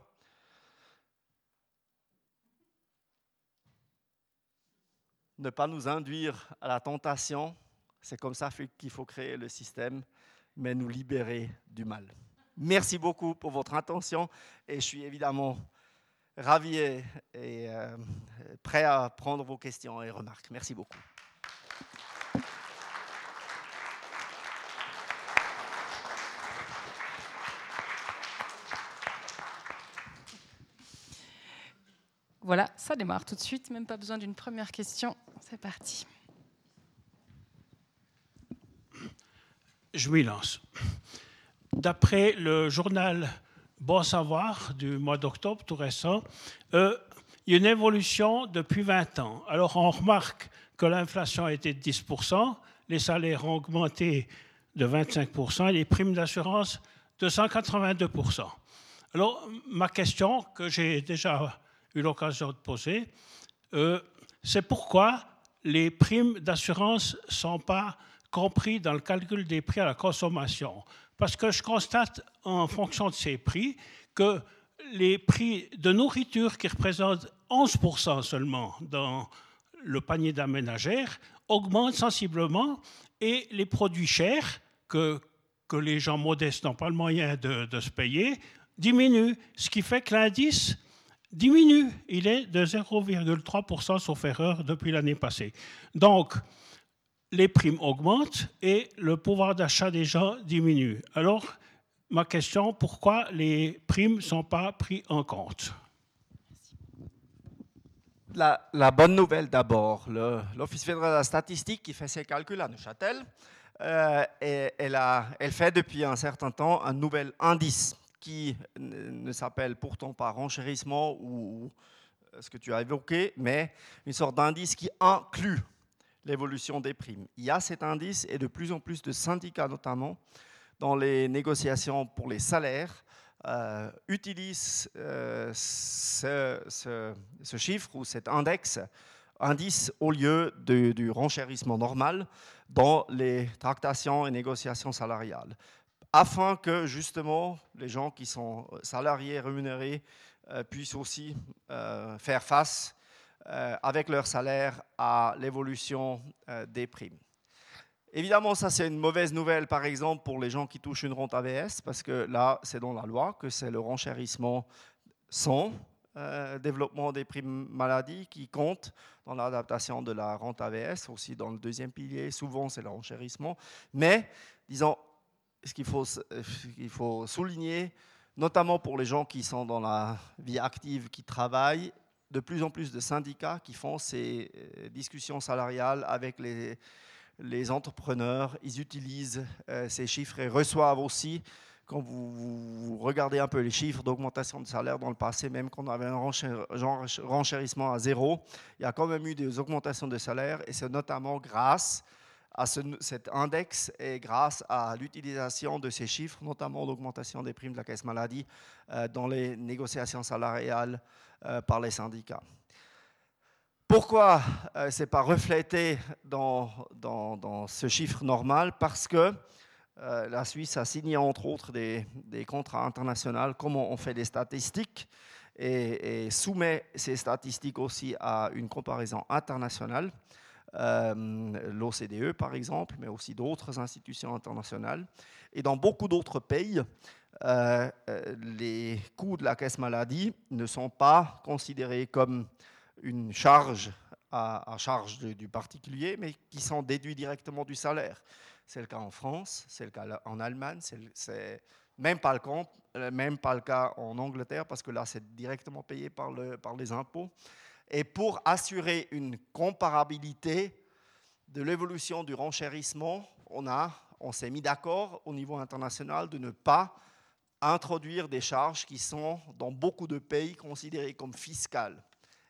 ne pas nous induire à la tentation, c'est comme ça qu'il faut créer le système, mais nous libérer du mal. Merci beaucoup pour votre attention et je suis évidemment ravi et, euh, prêt à prendre vos questions et remarques. Merci beaucoup. Voilà, ça démarre tout de suite, même pas besoin d'une première question. C'est parti. Je m'y lance d'après le journal Bon Savoir du mois d'octobre, tout récent, euh, il y a une évolution depuis 20 ans. Alors on remarque que l'inflation été de 10%, les salaires ont augmenté de 25% et les primes d'assurance de 182%. Alors ma question, que j'ai déjà eu l'occasion de poser, euh, c'est pourquoi les primes d'assurance ne sont pas comprises dans le calcul des prix à la consommation? Parce que je constate en fonction de ces prix que les prix de nourriture qui représentent 11% seulement dans le panier d'aménagère augmentent sensiblement et les produits chers que, que les gens modestes n'ont pas le moyen de, de se payer diminuent, ce qui fait que l'indice diminue. Il est de 0,3% sauf erreur depuis l'année passée. Donc, les primes augmentent et le pouvoir d'achat des gens diminue. Alors, ma question, pourquoi les primes ne sont pas prises en compte? La, bonne nouvelle d'abord, l'Office fédéral de la statistique qui fait ses calculs à Neuchâtel, euh, elle fait depuis un certain temps un nouvel indice qui ne s'appelle pourtant pas renchérissement ou ce que tu as évoqué, mais une sorte d'indice qui inclut l'évolution des primes. Il y a cet indice et de plus en plus de syndicats notamment dans les négociations pour les salaires euh, utilisent euh, ce, chiffre ou cet index, indice au lieu du renchérissement normal dans les tractations et négociations salariales, afin que justement les gens qui sont salariés rémunérés euh, puissent aussi faire face avec leur salaire à l'évolution euh, des primes. Évidemment, ça c'est une mauvaise nouvelle, par exemple, pour les gens qui touchent une rente AVS, parce que là, c'est dans la loi que c'est le renchérissement sans euh, développement des primes maladie qui compte dans l'adaptation de la rente AVS, aussi dans le deuxième pilier, souvent c'est le renchérissement. Mais, disons, ce qu'il faut, il faut souligner, notamment pour les gens qui sont dans la vie active, qui travaillent, de plus en plus de syndicats qui font ces euh, discussions salariales avec les, entrepreneurs. Ils utilisent euh, ces chiffres et reçoivent aussi, quand vous, regardez un peu les chiffres d'augmentation de salaire dans le passé, même quand on avait un renchérissement à zéro, il y a quand même eu des augmentations de salaire et c'est notamment grâce cet index et grâce à l'utilisation de ces chiffres, notamment l'augmentation des primes de la caisse maladie euh, dans les négociations salariales euh, par les syndicats. Pourquoi euh, ce n'est pas reflété dans, dans, ce chiffre normal? Parce que la Suisse a signé entre autres des, contrats internationaux, comment on fait des statistiques? Et, soumet ces statistiques aussi à une comparaison internationale. L'OCDE par exemple, mais aussi d'autres institutions internationales. Et dans beaucoup d'autres pays, euh, euh, les coûts de la caisse maladie ne sont pas considérés comme une charge à, charge du particulier, mais qui sont déduits directement du salaire. C'est le cas en France, c'est le cas en Allemagne, c'est même pas le cas, euh, en Angleterre parce que là c'est directement payé par les impôts. Et pour assurer une comparabilité de l'évolution du renchérissement, on on s'est mis d'accord au niveau international de ne pas introduire des charges qui sont dans beaucoup de pays considérées comme fiscales.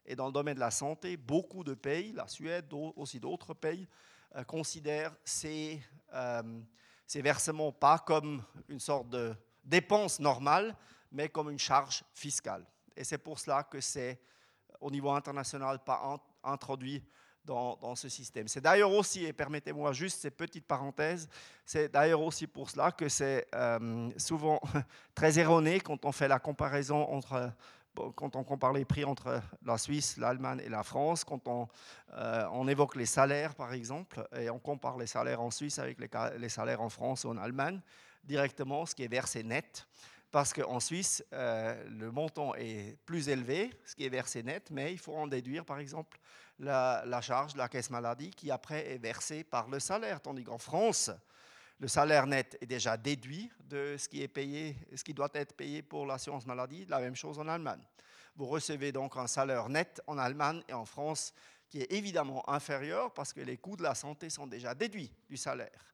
Et dans le domaine de la santé, beaucoup de pays, la Suède, aussi d'autres pays, euh, considèrent ces, euh, ces versements pas comme une sorte de dépense normale, mais comme une charge fiscale. Et c'est pour cela que c'est au niveau international pas introduit dans, ce système. C'est d'ailleurs aussi, et permettez-moi juste ces petites parenthèses, c'est d'ailleurs aussi pour cela que c'est euh, souvent *laughs* très erroné quand on fait la comparaison entre quand on compare les prix entre la Suisse, l'Allemagne et la France, quand on, euh, on, évoque les salaires, par exemple, et on compare les salaires en Suisse avec les, salaires en France ou en Allemagne, directement, ce qui est versé net, parce qu'en Suisse, euh, le montant est plus élevé, ce qui est versé net, mais il faut en déduire, par exemple, la, charge de la caisse maladie qui après est versée par le salaire, tandis qu'en France, le salaire net est déjà déduit de ce qui est payé, ce qui doit être payé pour l'assurance maladie. La même chose en Allemagne. Vous recevez donc un salaire net en Allemagne et en France qui est évidemment inférieur parce que les coûts de la santé sont déjà déduits du salaire.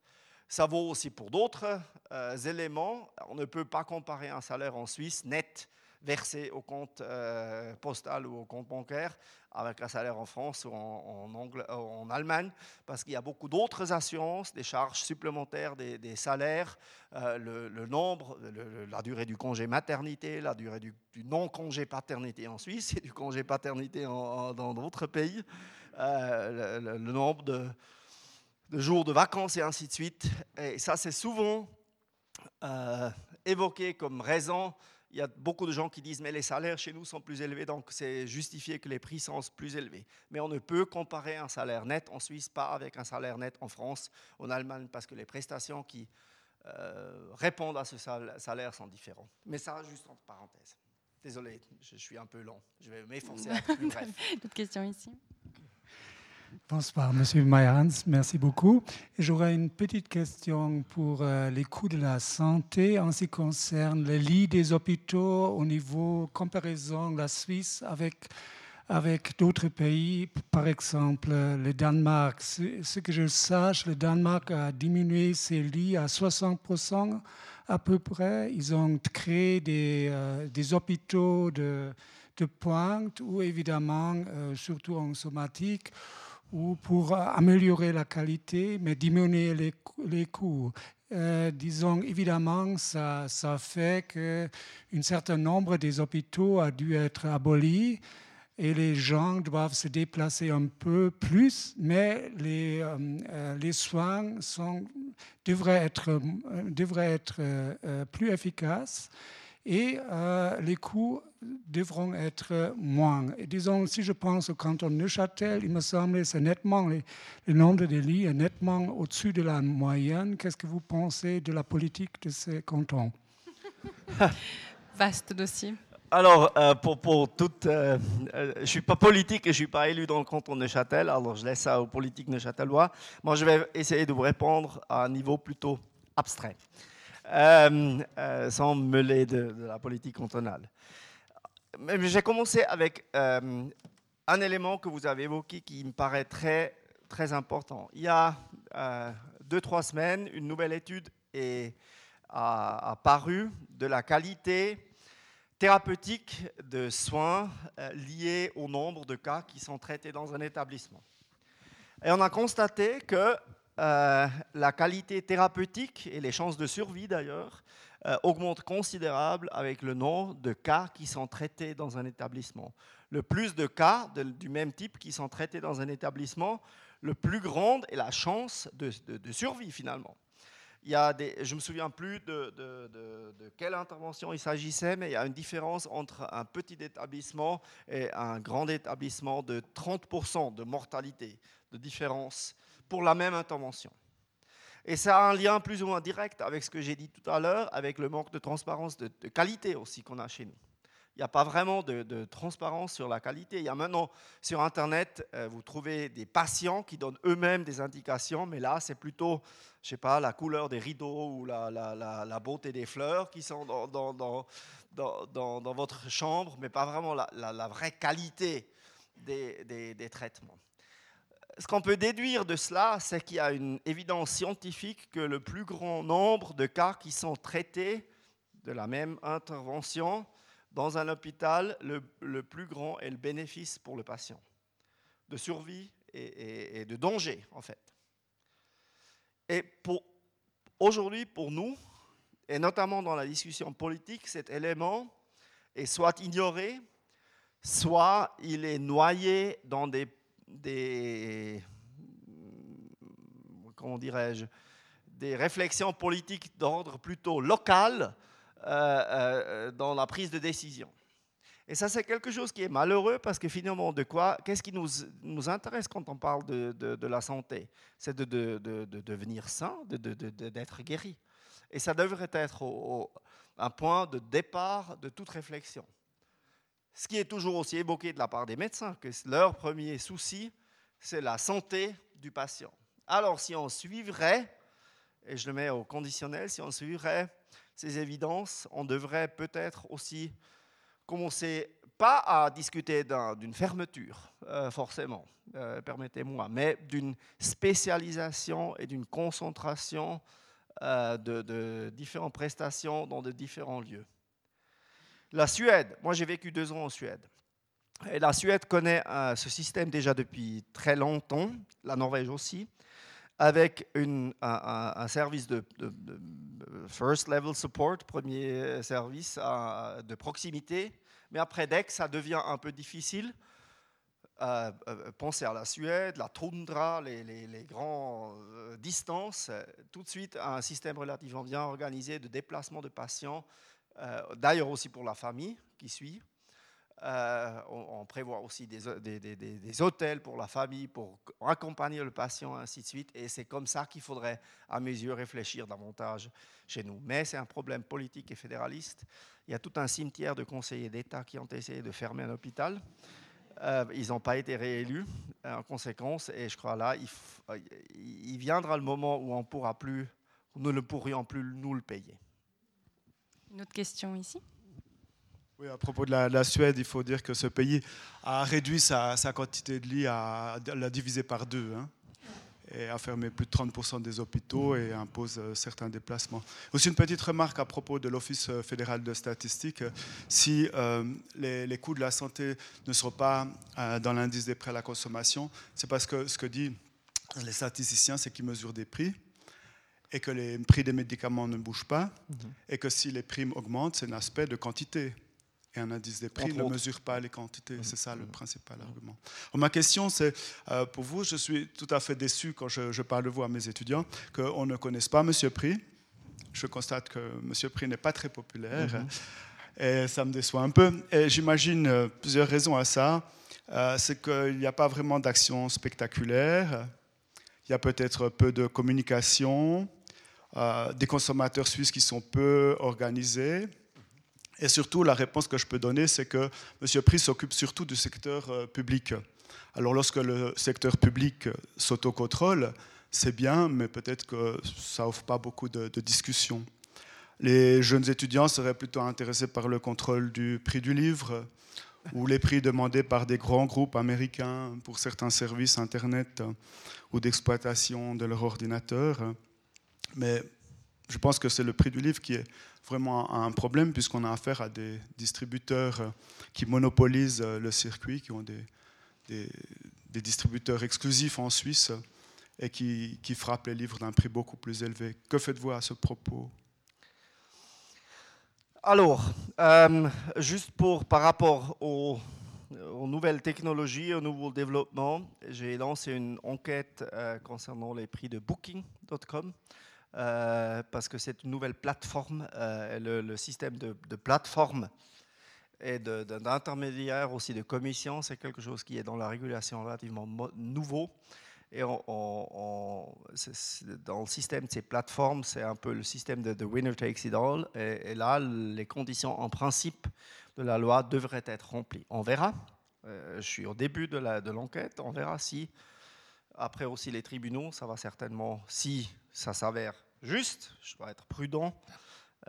Ça vaut aussi pour d'autres euh, éléments. On ne peut pas comparer un salaire en Suisse net versé au compte euh, postal ou au compte bancaire avec un salaire en France ou en, euh, en, Allemagne, parce qu'il y a beaucoup d'autres assurances, des charges supplémentaires, des, salaires, le, nombre, la durée du congé maternité, la durée du, non-congé paternité en Suisse et du congé paternité dans d'autres pays, le, nombre de, de, jours de vacances et ainsi de suite. Et ça, c'est souvent évoqué comme raison il y a beaucoup de gens qui disent mais les salaires chez nous sont plus élevés, donc c'est justifié que les prix sont plus élevés. Mais on ne peut comparer un salaire net en Suisse pas avec un salaire net en France, en Allemagne, parce que les prestations qui euh, répondent à ce salaire sont différentes. Mais ça, juste entre parenthèses. Désolé, je suis un peu long. Je vais m'efforcer. D'autres *laughs* questions ici Bonsoir, Monsieur Mayans, merci beaucoup. J'aurais une petite question pour euh, les coûts de la santé en ce qui concerne les lits des hôpitaux au niveau comparaison de la Suisse avec, avec d'autres pays, par exemple le Danemark. Ce que je sache, le Danemark a diminué ses lits à 60% à peu près. Ils ont créé des, euh, des hôpitaux de, de pointe ou évidemment, euh, surtout en somatique, ou pour améliorer la qualité, mais diminuer les, les coûts. Euh, disons, évidemment, ça, ça fait qu'un certain nombre des hôpitaux a dû être abolis et les gens doivent se déplacer un peu plus, mais les, euh, euh, les soins sont, devraient être, devraient être plus efficaces et les coûts devront être moins. Et disons, si je pense au canton de Neuchâtel, il me semble que c'est nettement, le nombre de lits est nettement au-dessus de la moyenne. Qu'est-ce que vous pensez de la politique de ces cantons? *laughs* Vaste dossier. Alors, euh, pour, pour toute, euh, euh, je ne suis pas politique et je ne suis pas élu dans le canton de Neuchâtel, alors je laisse ça aux politiques neuchâtelois. Moi, je vais essayer de vous répondre à un niveau plutôt abstrait, sans me mêler de, la politique cantonale. J'ai commencé avec euh, un élément que vous avez évoqué qui me paraît très, très important. Il y a euh, deux, trois semaines, une nouvelle étude est apparue de la qualité thérapeutique de soins euh, liés au nombre de cas qui sont traités dans un établissement. Et on a constaté que la qualité thérapeutique et les chances de survie d'ailleurs euh, augmente considérable avec le nombre de cas qui sont traités dans un établissement. Le plus de cas du même type qui sont traités dans un établissement, le plus grande est la chance de, survie finalement. il y a je ne me souviens plus de, de, quelle intervention il s'agissait, mais il y a une différence entre un petit établissement et un grand établissement de 30% de mortalité, de différence pour la même intervention. Et ça a un lien plus ou moins direct avec ce que j'ai dit tout à l'heure, avec le manque de transparence de, qualité aussi qu'on a chez nous. Il n'y a pas vraiment de, transparence sur la qualité. Il y a maintenant sur Internet, euh, vous trouvez des patients qui donnent eux-mêmes des indications, mais là, c'est plutôt, je sais pas, la couleur des rideaux ou la, beauté des fleurs qui sont dans, votre chambre, mais pas vraiment la, vraie qualité des traitements ce qu'on peut déduire de cela, c'est qu'il y a une évidence scientifique que le plus grand nombre de cas qui sont traités de la même intervention dans un hôpital, le, plus grand est le bénéfice pour le patient, de survie et, de danger en fait. Et aujourd'hui, pour nous, et notamment dans la discussion politique, cet élément est soit ignoré, soit il est noyé dans des des, comment dirais-je, des réflexions politiques d'ordre plutôt local euh, euh, dans la prise de décision. Et ça, c'est quelque chose qui est malheureux parce que finalement, de quoi, qu'est-ce qui nous, nous, intéresse quand on parle de, de, la santé? C'est de, de, devenir sain, d'être guéri. Et ça devrait être un point de départ de toute réflexion. Ce qui est toujours aussi évoqué de la part des médecins, que leur premier souci, c'est la santé du patient. Alors si on suivrait, et je le mets au conditionnel, si on suivrait ces évidences, on devrait peut-être aussi commencer pas à discuter d'une fermeture, euh, forcément, euh, permettez-moi, mais d'une spécialisation et d'une concentration euh, de différentes prestations dans de différents lieux. La Suède, moi j'ai vécu deux ans en Suède. Et la Suède connaît euh, ce système déjà depuis très longtemps, la Norvège aussi, avec un, service de, first level support, premier service de proximité. Mais après, dès ça devient un peu difficile, euh, euh, pensez à la Suède, la toundra, les, les grandes distances, tout de suite un système relativement bien organisé de déplacement de patients d'ailleurs aussi pour la famille qui suit. Euh, on, prévoit aussi des, des, hôtels pour la famille, pour accompagner le patient, ainsi de suite. Et c'est comme ça qu'il faudrait, à mes yeux, réfléchir davantage chez nous. Mais c'est un problème politique et fédéraliste. Il y a tout un cimetière de conseillers d'État qui ont essayé de fermer un hôpital. Euh, ils n'ont pas été réélus en conséquence. Et je crois là, il, il viendra le moment où on pourra plus, nous ne pourrions plus nous le payer. Une autre question ici oui, à propos de la, Suède, il faut dire que ce pays a réduit sa, quantité de lits, à, l'a divisé par deux, hein, et a fermé plus de 30% des hôpitaux et impose euh, certains déplacements. Aussi une petite remarque à propos de l'Office euh, fédéral de statistique. Si euh, les, coûts de la santé ne seront pas dans l'indice des prêts à la consommation, c'est parce que ce que disent les statisticiens, c'est qu'ils mesurent des prix et que les prix des médicaments ne bougent pas, mhm. et que si les primes augmentent, c'est un aspect de quantité. Et un indice des prix ne mesure pas les quantités. Mhm. C'est ça le mhm. principal argument. ma question, c'est euh, pour vous, je suis tout à fait déçu quand je, parle de vous à mes étudiants, qu'on ne connaisse pas M. Prix. Je constate que M. Prix n'est pas très populaire. Et ça me déçoit un peu. Et j'imagine euh, plusieurs raisons à ça. Euh, c'est qu'il n'y a pas vraiment d'action spectaculaire. Il y a peut-être peu de communication. Euh, des consommateurs suisses qui sont peu organisés. Et surtout, la réponse que je peux donner, c'est que M. Pris s'occupe surtout du secteur euh, public. Alors lorsque le secteur public s'autocontrôle, c'est bien, mais peut-être que ça offre pas beaucoup de, de discussions. Les jeunes étudiants seraient plutôt intéressés par le contrôle du prix du livre ou les prix demandés par des grands groupes américains pour certains services Internet ou d'exploitation de leur ordinateur. Mais je pense que c'est le prix du livre qui est vraiment un problème puisqu'on a affaire à des distributeurs qui monopolisent le circuit, qui ont des, distributeurs exclusifs en Suisse et qui, frappent les livres d'un prix beaucoup plus élevé. Que faites-vous à ce propos? Alors, euh, juste pour, par rapport aux, nouvelles technologies, aux nouveaux développements, j'ai lancé une enquête euh, concernant les prix de Booking.com parce que c'est une nouvelle plateforme, le, système de, plateforme et d'intermédiaire aussi de commission, c'est quelque chose qui est dans la régulation relativement nouveau. Et dans le système de ces plateformes, c'est un peu le système de, winner takes it all. Et, là, les conditions en principe de la loi devraient être remplies. On verra. Euh, je suis au début de l'enquête. De on verra si, après aussi les tribunaux, ça va certainement, si ça s'avère juste, je dois être prudent,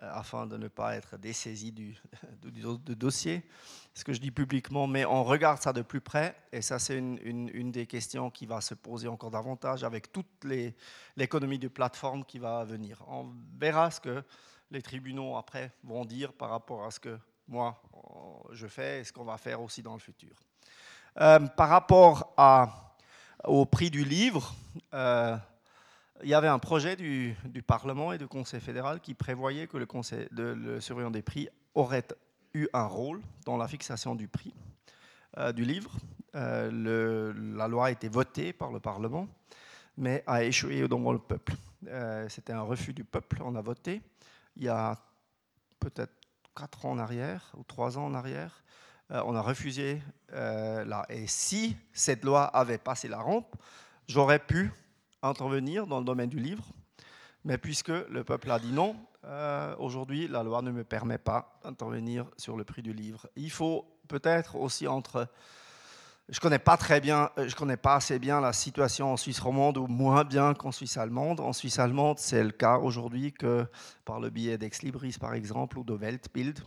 euh, afin de ne pas être dessaisi du, *laughs* du, dossier, ce que je dis publiquement, mais on regarde ça de plus près, et ça c'est une, des questions qui va se poser encore davantage avec toute l'économie de plateforme qui va venir. On verra ce que les tribunaux après vont dire par rapport à ce que moi je fais et ce qu'on va faire aussi dans le futur. Euh, par rapport à, au prix du livre, euh, il y avait un projet du, Parlement et du Conseil fédéral qui prévoyait que le, conseil, de, le surveillant des prix aurait eu un rôle dans la fixation du prix euh, du livre. Euh, la loi a été votée par le Parlement, mais a échoué devant le peuple. Euh, c'était un refus du peuple. On a voté il y a peut-être quatre ans en arrière ou trois ans en arrière. on a refusé. Et si cette loi avait passé la rampe, j'aurais pu intervenir dans le domaine du livre, mais puisque le peuple a dit non, euh, aujourd'hui la loi ne me permet pas d'intervenir sur le prix du livre. Il faut peut-être aussi entre... Je connais pas très bien, euh, je connais pas assez bien la situation en Suisse romande ou moins bien qu'en Suisse allemande. En Suisse allemande, c'est le cas aujourd'hui que par le biais d'Ex Libris par exemple ou de Weltbild,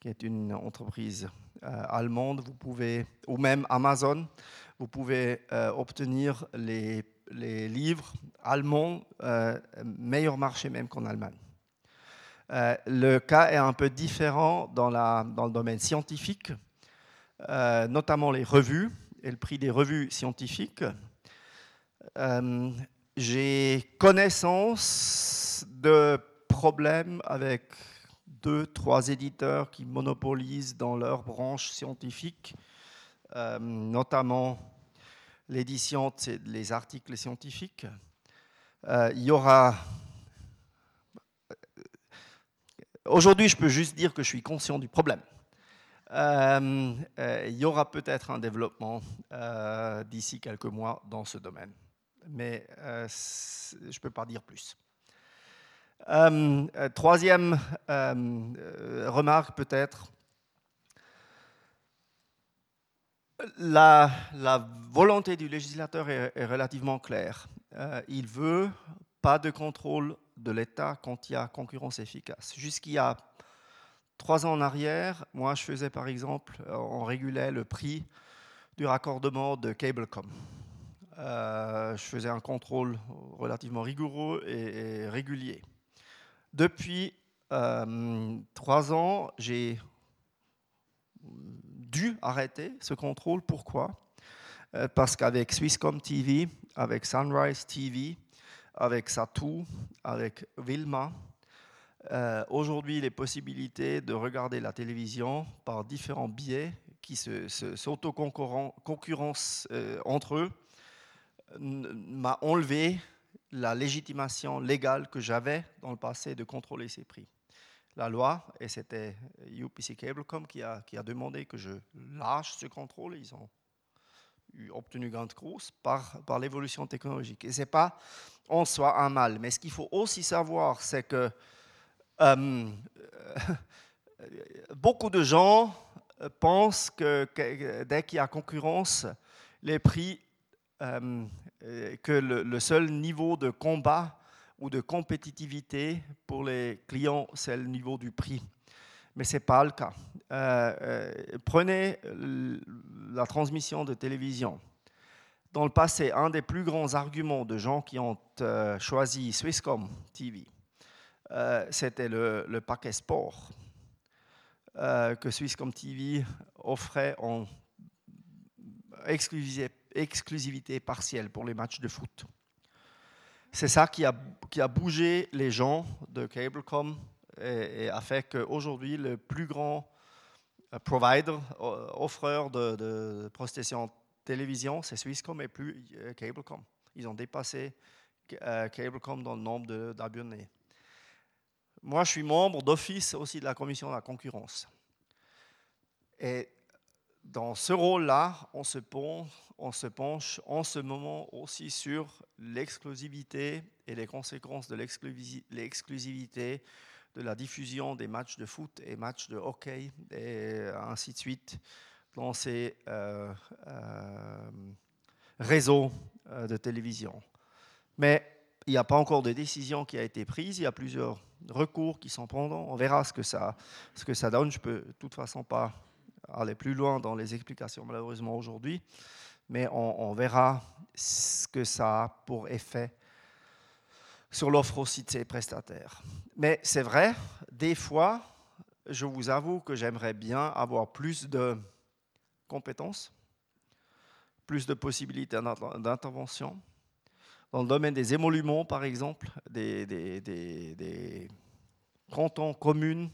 qui est une entreprise euh, allemande, vous pouvez, ou même Amazon, vous pouvez obtenir les les livres allemands, euh, meilleur marché même qu'en Allemagne. Euh, le cas est un peu différent dans, le domaine scientifique, euh, notamment les revues et le prix des revues scientifiques. J'ai connaissance de problèmes avec deux, trois éditeurs qui monopolisent dans leur branche scientifique, notamment l'édition des articles scientifiques. Euh, il y aura. Aujourd'hui, je peux juste dire que je suis conscient du problème. Euh, euh, il y aura peut-être un développement d'ici quelques mois dans ce domaine, mais je ne peux pas dire plus. troisième remarque peut-être, la, volonté du législateur est, relativement claire. Euh, il veut pas de contrôle de l'État quand il y a concurrence efficace. Jusqu'il y a trois ans en arrière, moi je faisais par exemple, euh, on régulait le prix du raccordement de Cablecom. Euh, je faisais un contrôle relativement rigoureux et, régulier. Depuis trois ans, j'ai dû arrêter ce contrôle. Pourquoi? Euh, Parce qu'avec Swisscom TV, avec Sunrise TV, avec Satu, avec Vilma, euh, aujourd'hui les possibilités de regarder la télévision par différents biais qui s'auto-concurrencent euh, entre eux. M'a enlevé la légitimation légale que j'avais dans le passé de contrôler ces prix la loi, et c'était UPC Cablecom qui a, demandé que je lâche ce contrôle. Ils ont obtenu grande cause par, par l'évolution technologique. Et ce n'est pas en soi un mal. Mais ce qu'il faut aussi savoir, c'est que euh, *laughs* beaucoup de gens pensent que, dès qu'il y a concurrence, les prix, euh, que le, seul niveau de combat ou de compétitivité pour les clients, c'est le niveau du prix. Mais ce n'est pas le cas. Euh, euh, prenez la transmission de télévision. Dans le passé, un des plus grands arguments de gens qui ont euh, choisi Swisscom TV, c'était le, paquet sport que Swisscom TV offrait en exclusivité partielle pour les matchs de foot. C'est ça qui a, bougé les gens de Cablecom et, a fait qu'aujourd'hui, le plus grand euh, provider, euh, offreur de, de télévision, c'est Swisscom et plus euh, Cablecom. Ils ont dépassé Cablecom dans le nombre d'abonnés. Moi, je suis membre d'office aussi de la commission de la concurrence. Dans ce rôle-là, on se, penche, en ce moment aussi sur l'exclusivité et les conséquences de l'exclusivité de la diffusion des matchs de foot et matchs de hockey et ainsi de suite dans ces euh, euh, réseaux euh, de télévision. Mais il n'y a pas encore de décision qui a été prise, il y a plusieurs recours qui sont pendants. On verra ce que ça, ce que ça donne. Je ne peux de toute façon pas aller plus loin dans les explications malheureusement aujourd'hui, mais on, verra ce que ça a pour effet sur l'offre aussi de ces prestataires. Mais c'est vrai, des fois, je vous avoue que j'aimerais bien avoir plus de compétences, plus de possibilités d'intervention. Dans le domaine des émoluments, par exemple, des cantons communes,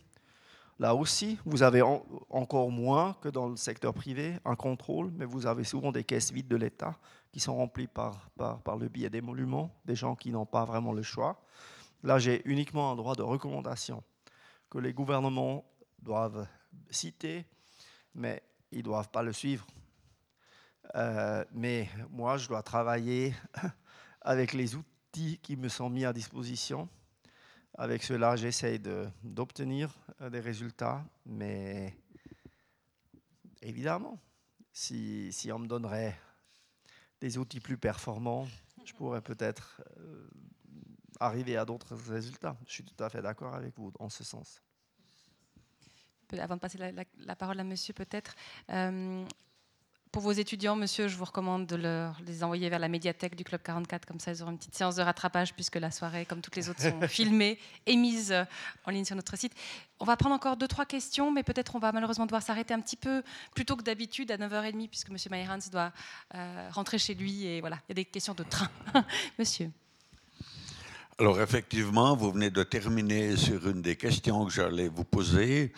Là aussi, vous avez encore moins que dans le secteur privé un contrôle, mais vous avez souvent des caisses vides de l'État qui sont remplies par, le biais d'émoluments, des gens qui n'ont pas vraiment le choix. Là, j'ai uniquement un droit de recommandation que les gouvernements doivent citer, mais ils ne doivent pas le suivre. Euh, mais moi, je dois travailler *laughs* avec les outils qui me sont mis à disposition avec cela, j'essaye d'obtenir euh, des résultats, mais évidemment, si, on me donnerait des outils plus performants, je pourrais peut-être euh, arriver à d'autres résultats. Je suis tout à fait d'accord avec vous en ce sens. Avant de passer la, parole à monsieur, peut-être, euh, pour vos étudiants, monsieur, je vous recommande de leur, les envoyer vers la médiathèque du Club 44, comme ça ils auront une petite séance de rattrapage, puisque la soirée, comme toutes les autres, sont *laughs* filmées et mises en ligne sur notre site. On va prendre encore deux, trois questions, mais peut-être on va malheureusement devoir s'arrêter un petit peu plus tôt que d'habitude, à 9h30, puisque monsieur Meyerhans doit euh, rentrer chez lui, et voilà, il y a des questions de train. *laughs* monsieur. Alors effectivement, vous venez de terminer sur une des questions que j'allais vous poser.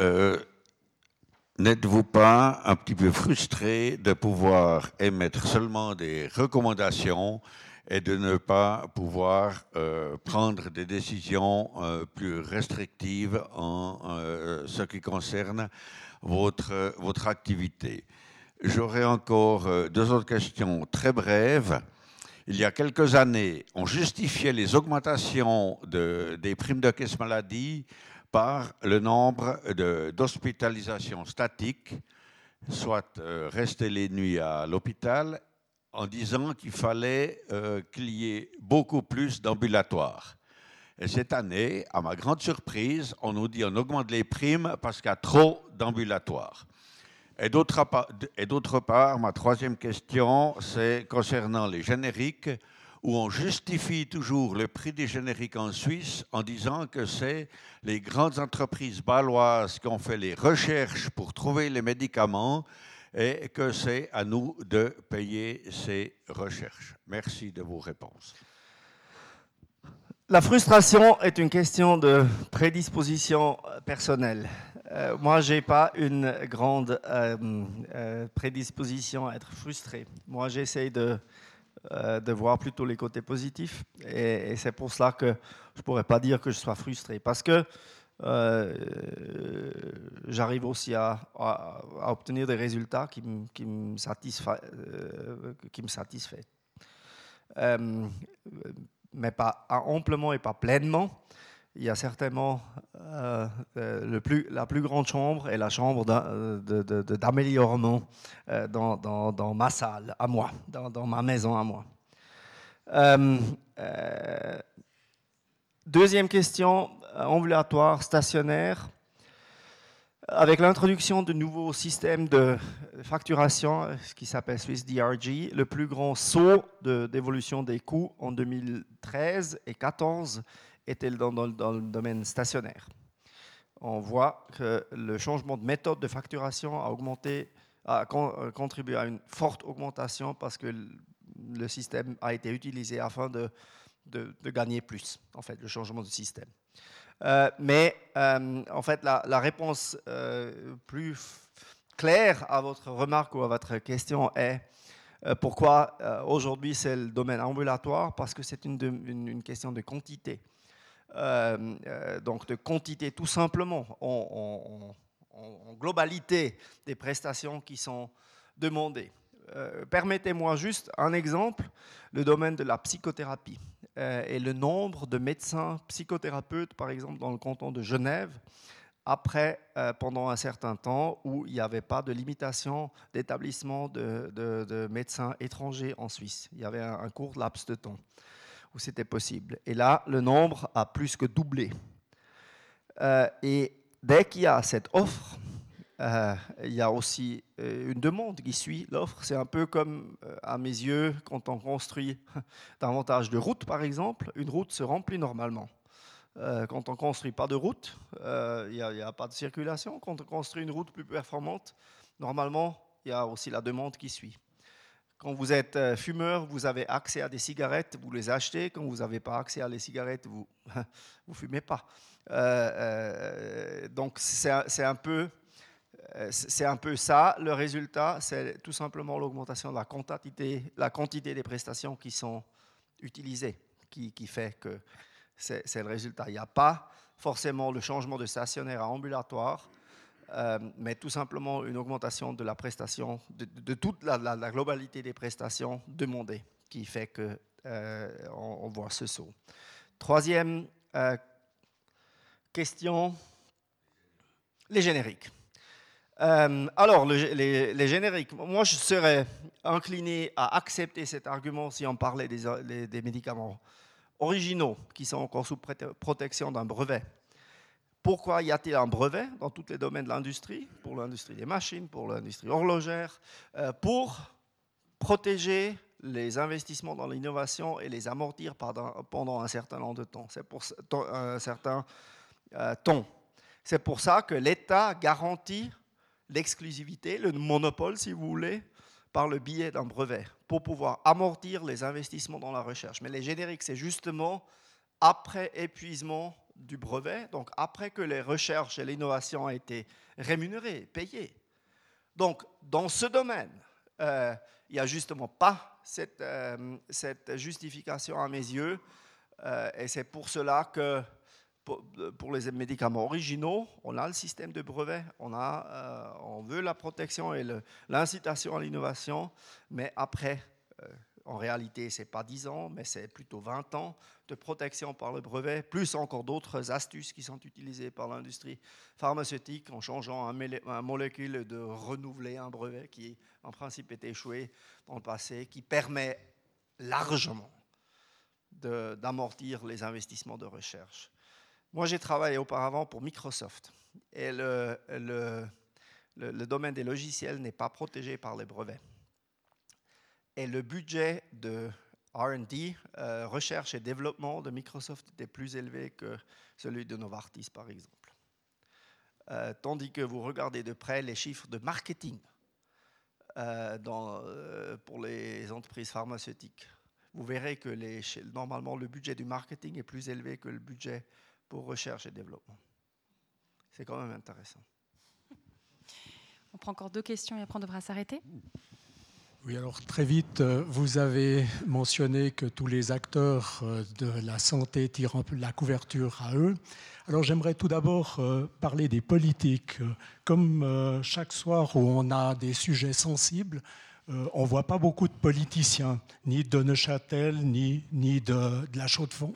Euh, N'êtes-vous pas un petit peu frustré de pouvoir émettre seulement des recommandations et de ne pas pouvoir euh, prendre des décisions euh, plus restrictives en euh, ce qui concerne votre, activité? J'aurais encore deux autres questions très brèves. Il y a quelques années, on justifiait les augmentations de, des primes de caisse maladie par le nombre d'hospitalisations statiques, soit euh, rester les nuits à l'hôpital, en disant qu'il fallait euh, qu'il y ait beaucoup plus d'ambulatoires. Et cette année, à ma grande surprise, on nous dit on augmente les primes parce qu'il y a trop d'ambulatoires. Et d'autre part, ma troisième question, c'est concernant les génériques où on justifie toujours le prix des génériques en Suisse en disant que c'est les grandes entreprises baloises qui ont fait les recherches pour trouver les médicaments et que c'est à nous de payer ces recherches. Merci de vos réponses. La frustration est une question de prédisposition personnelle. Euh, moi, je n'ai pas une grande euh, euh, prédisposition à être frustré. Moi, j'essaie de euh, de voir plutôt les côtés positifs. Et, c'est pour cela que je ne pourrais pas dire que je sois frustré. Parce que euh, j'arrive aussi à, obtenir des résultats qui, qui me satisfont. Euh, mais pas amplement et pas pleinement il y a certainement euh, euh, la plus grande chambre et la chambre d'améliorement euh, dans, dans, ma salle, à moi, dans, dans ma maison à moi. deuxième question, ambulatoire, stationnaire. Avec l'introduction de nouveaux systèmes de facturation, ce qui s'appelle Swiss DRG, le plus grand saut d'évolution des coûts en 2013 et 2014 était dans, dans, le domaine stationnaire? On voit que le changement de méthode de facturation a, euh, contribué à une forte augmentation parce que le système a été utilisé afin de, de, gagner plus, en fait, le changement de système. Euh, mais euh, en fait, la, la réponse plus claire à votre remarque ou à votre question est pourquoi aujourd'hui c'est le domaine ambulatoire? Parce que c'est une, une, question de quantité. Donc de quantité tout simplement en, globalité des prestations qui sont demandées. Permettez-moi juste un exemple, le domaine de la psychothérapie. Euh, et le nombre de médecins psychothérapeutes, par exemple, dans le canton de Genève, après, euh, pendant un certain temps, où il n'y avait pas de limitation d'établissement de, médecins étrangers en Suisse. Il y avait un, court laps de temps où c'était possible. Et là, le nombre a plus que doublé. Euh, et dès qu'il y a cette offre, euh, il y a aussi euh, une demande qui suit l'offre. C'est un peu comme, à mes yeux, quand on construit *laughs* davantage de routes, par exemple, une route se remplit normalement. quand on construit pas de route, il n'y a, pas de circulation. Quand on construit une route plus performante, normalement, il y a aussi la demande qui suit. Quand vous êtes fumeur, vous avez accès à des cigarettes, vous les achetez. Quand vous n'avez pas accès à les cigarettes, vous *laughs* ne fumez pas. donc c'est un peu euh, un peu ça. Le résultat, c'est tout simplement l'augmentation de la quantité, la quantité des prestations qui sont utilisées, qui, fait que c'est le résultat. Il n'y a pas forcément le changement de stationnaire à ambulatoire, euh, mais tout simplement une augmentation de la prestation, de, toute la, globalité des prestations demandées, qui fait qu'on euh, on voit ce saut. Troisième question, les génériques. Euh, alors, les, génériques, moi je serais incliné à accepter cet argument si on parlait des, médicaments originaux qui sont encore sous protection d'un brevet. Pourquoi y a-t-il un brevet dans tous les domaines de l'industrie, pour l'industrie des machines, pour l'industrie horlogère, euh, pour protéger les investissements dans l'innovation et les amortir pendant un certain nombre de temps? C'est pour un certain euh, temps. C'est pour ça que l'État garantit l'exclusivité, le monopole, si vous voulez, par le biais d'un brevet, pour pouvoir amortir les investissements dans la recherche. Mais les génériques, c'est justement après épuisement du brevet, donc après que les recherches et l'innovation ont été rémunérées, payées. Donc, dans ce domaine, euh, il n'y a justement pas cette, euh, cette, justification à mes yeux, euh, et c'est pour cela que pour les médicaments originaux, on a le système de brevet, on, a, on veut la protection et l'incitation à l'innovation, mais après, en réalité, ce n'est pas 10 ans, mais c'est plutôt 20 ans de protection par le brevet, plus encore d'autres astuces qui sont utilisées par l'industrie pharmaceutique en changeant un, molécule de renouveler un brevet qui, en principe, était échoué dans le passé, qui permet largement d'amortir les investissements de recherche. Moi, j'ai travaillé auparavant pour Microsoft. Et le, domaine des logiciels n'est pas protégé par les brevets. Et le budget de RD, euh, recherche et développement de Microsoft était plus élevé que celui de Novartis, par exemple. Euh, tandis que vous regardez de près les chiffres de marketing euh, pour les entreprises pharmaceutiques, vous verrez que normalement le budget du marketing est plus élevé que le budget pour recherche et développement. C'est quand même intéressant. On prend encore deux questions et après on devra s'arrêter. Oui, alors très vite, euh, vous avez mentionné que tous les acteurs euh, de la santé tirent la couverture à eux. Alors j'aimerais tout d'abord euh, parler des politiques. Comme chaque soir où on a des sujets sensibles, on ne voit pas beaucoup de politiciens, ni de Neuchâtel, ni, ni de, de la Chaux-de-Fonds.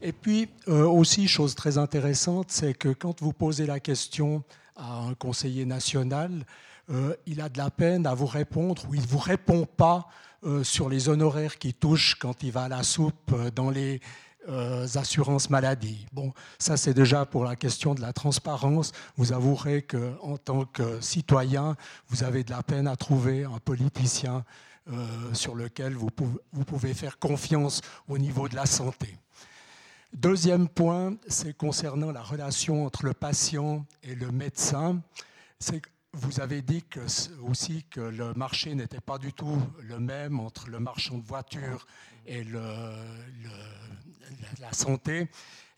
Et puis aussi, chose très intéressante, c'est que quand vous posez la question à un conseiller national, euh, il a de la peine à vous répondre ou il ne vous répond pas euh, sur les honoraires qui touchent quand il va à la soupe dans les assurances maladie. Bon, ça c'est déjà pour la question de la transparence. Vous avouerez qu'en tant que citoyen, vous avez de la peine à trouver un politicien sur lequel vous pouvez faire confiance au niveau de la santé. Deuxième point, c'est concernant la relation entre le patient et le médecin. Vous avez dit aussi que le marché n'était pas du tout le même entre le marchand de voitures et la santé.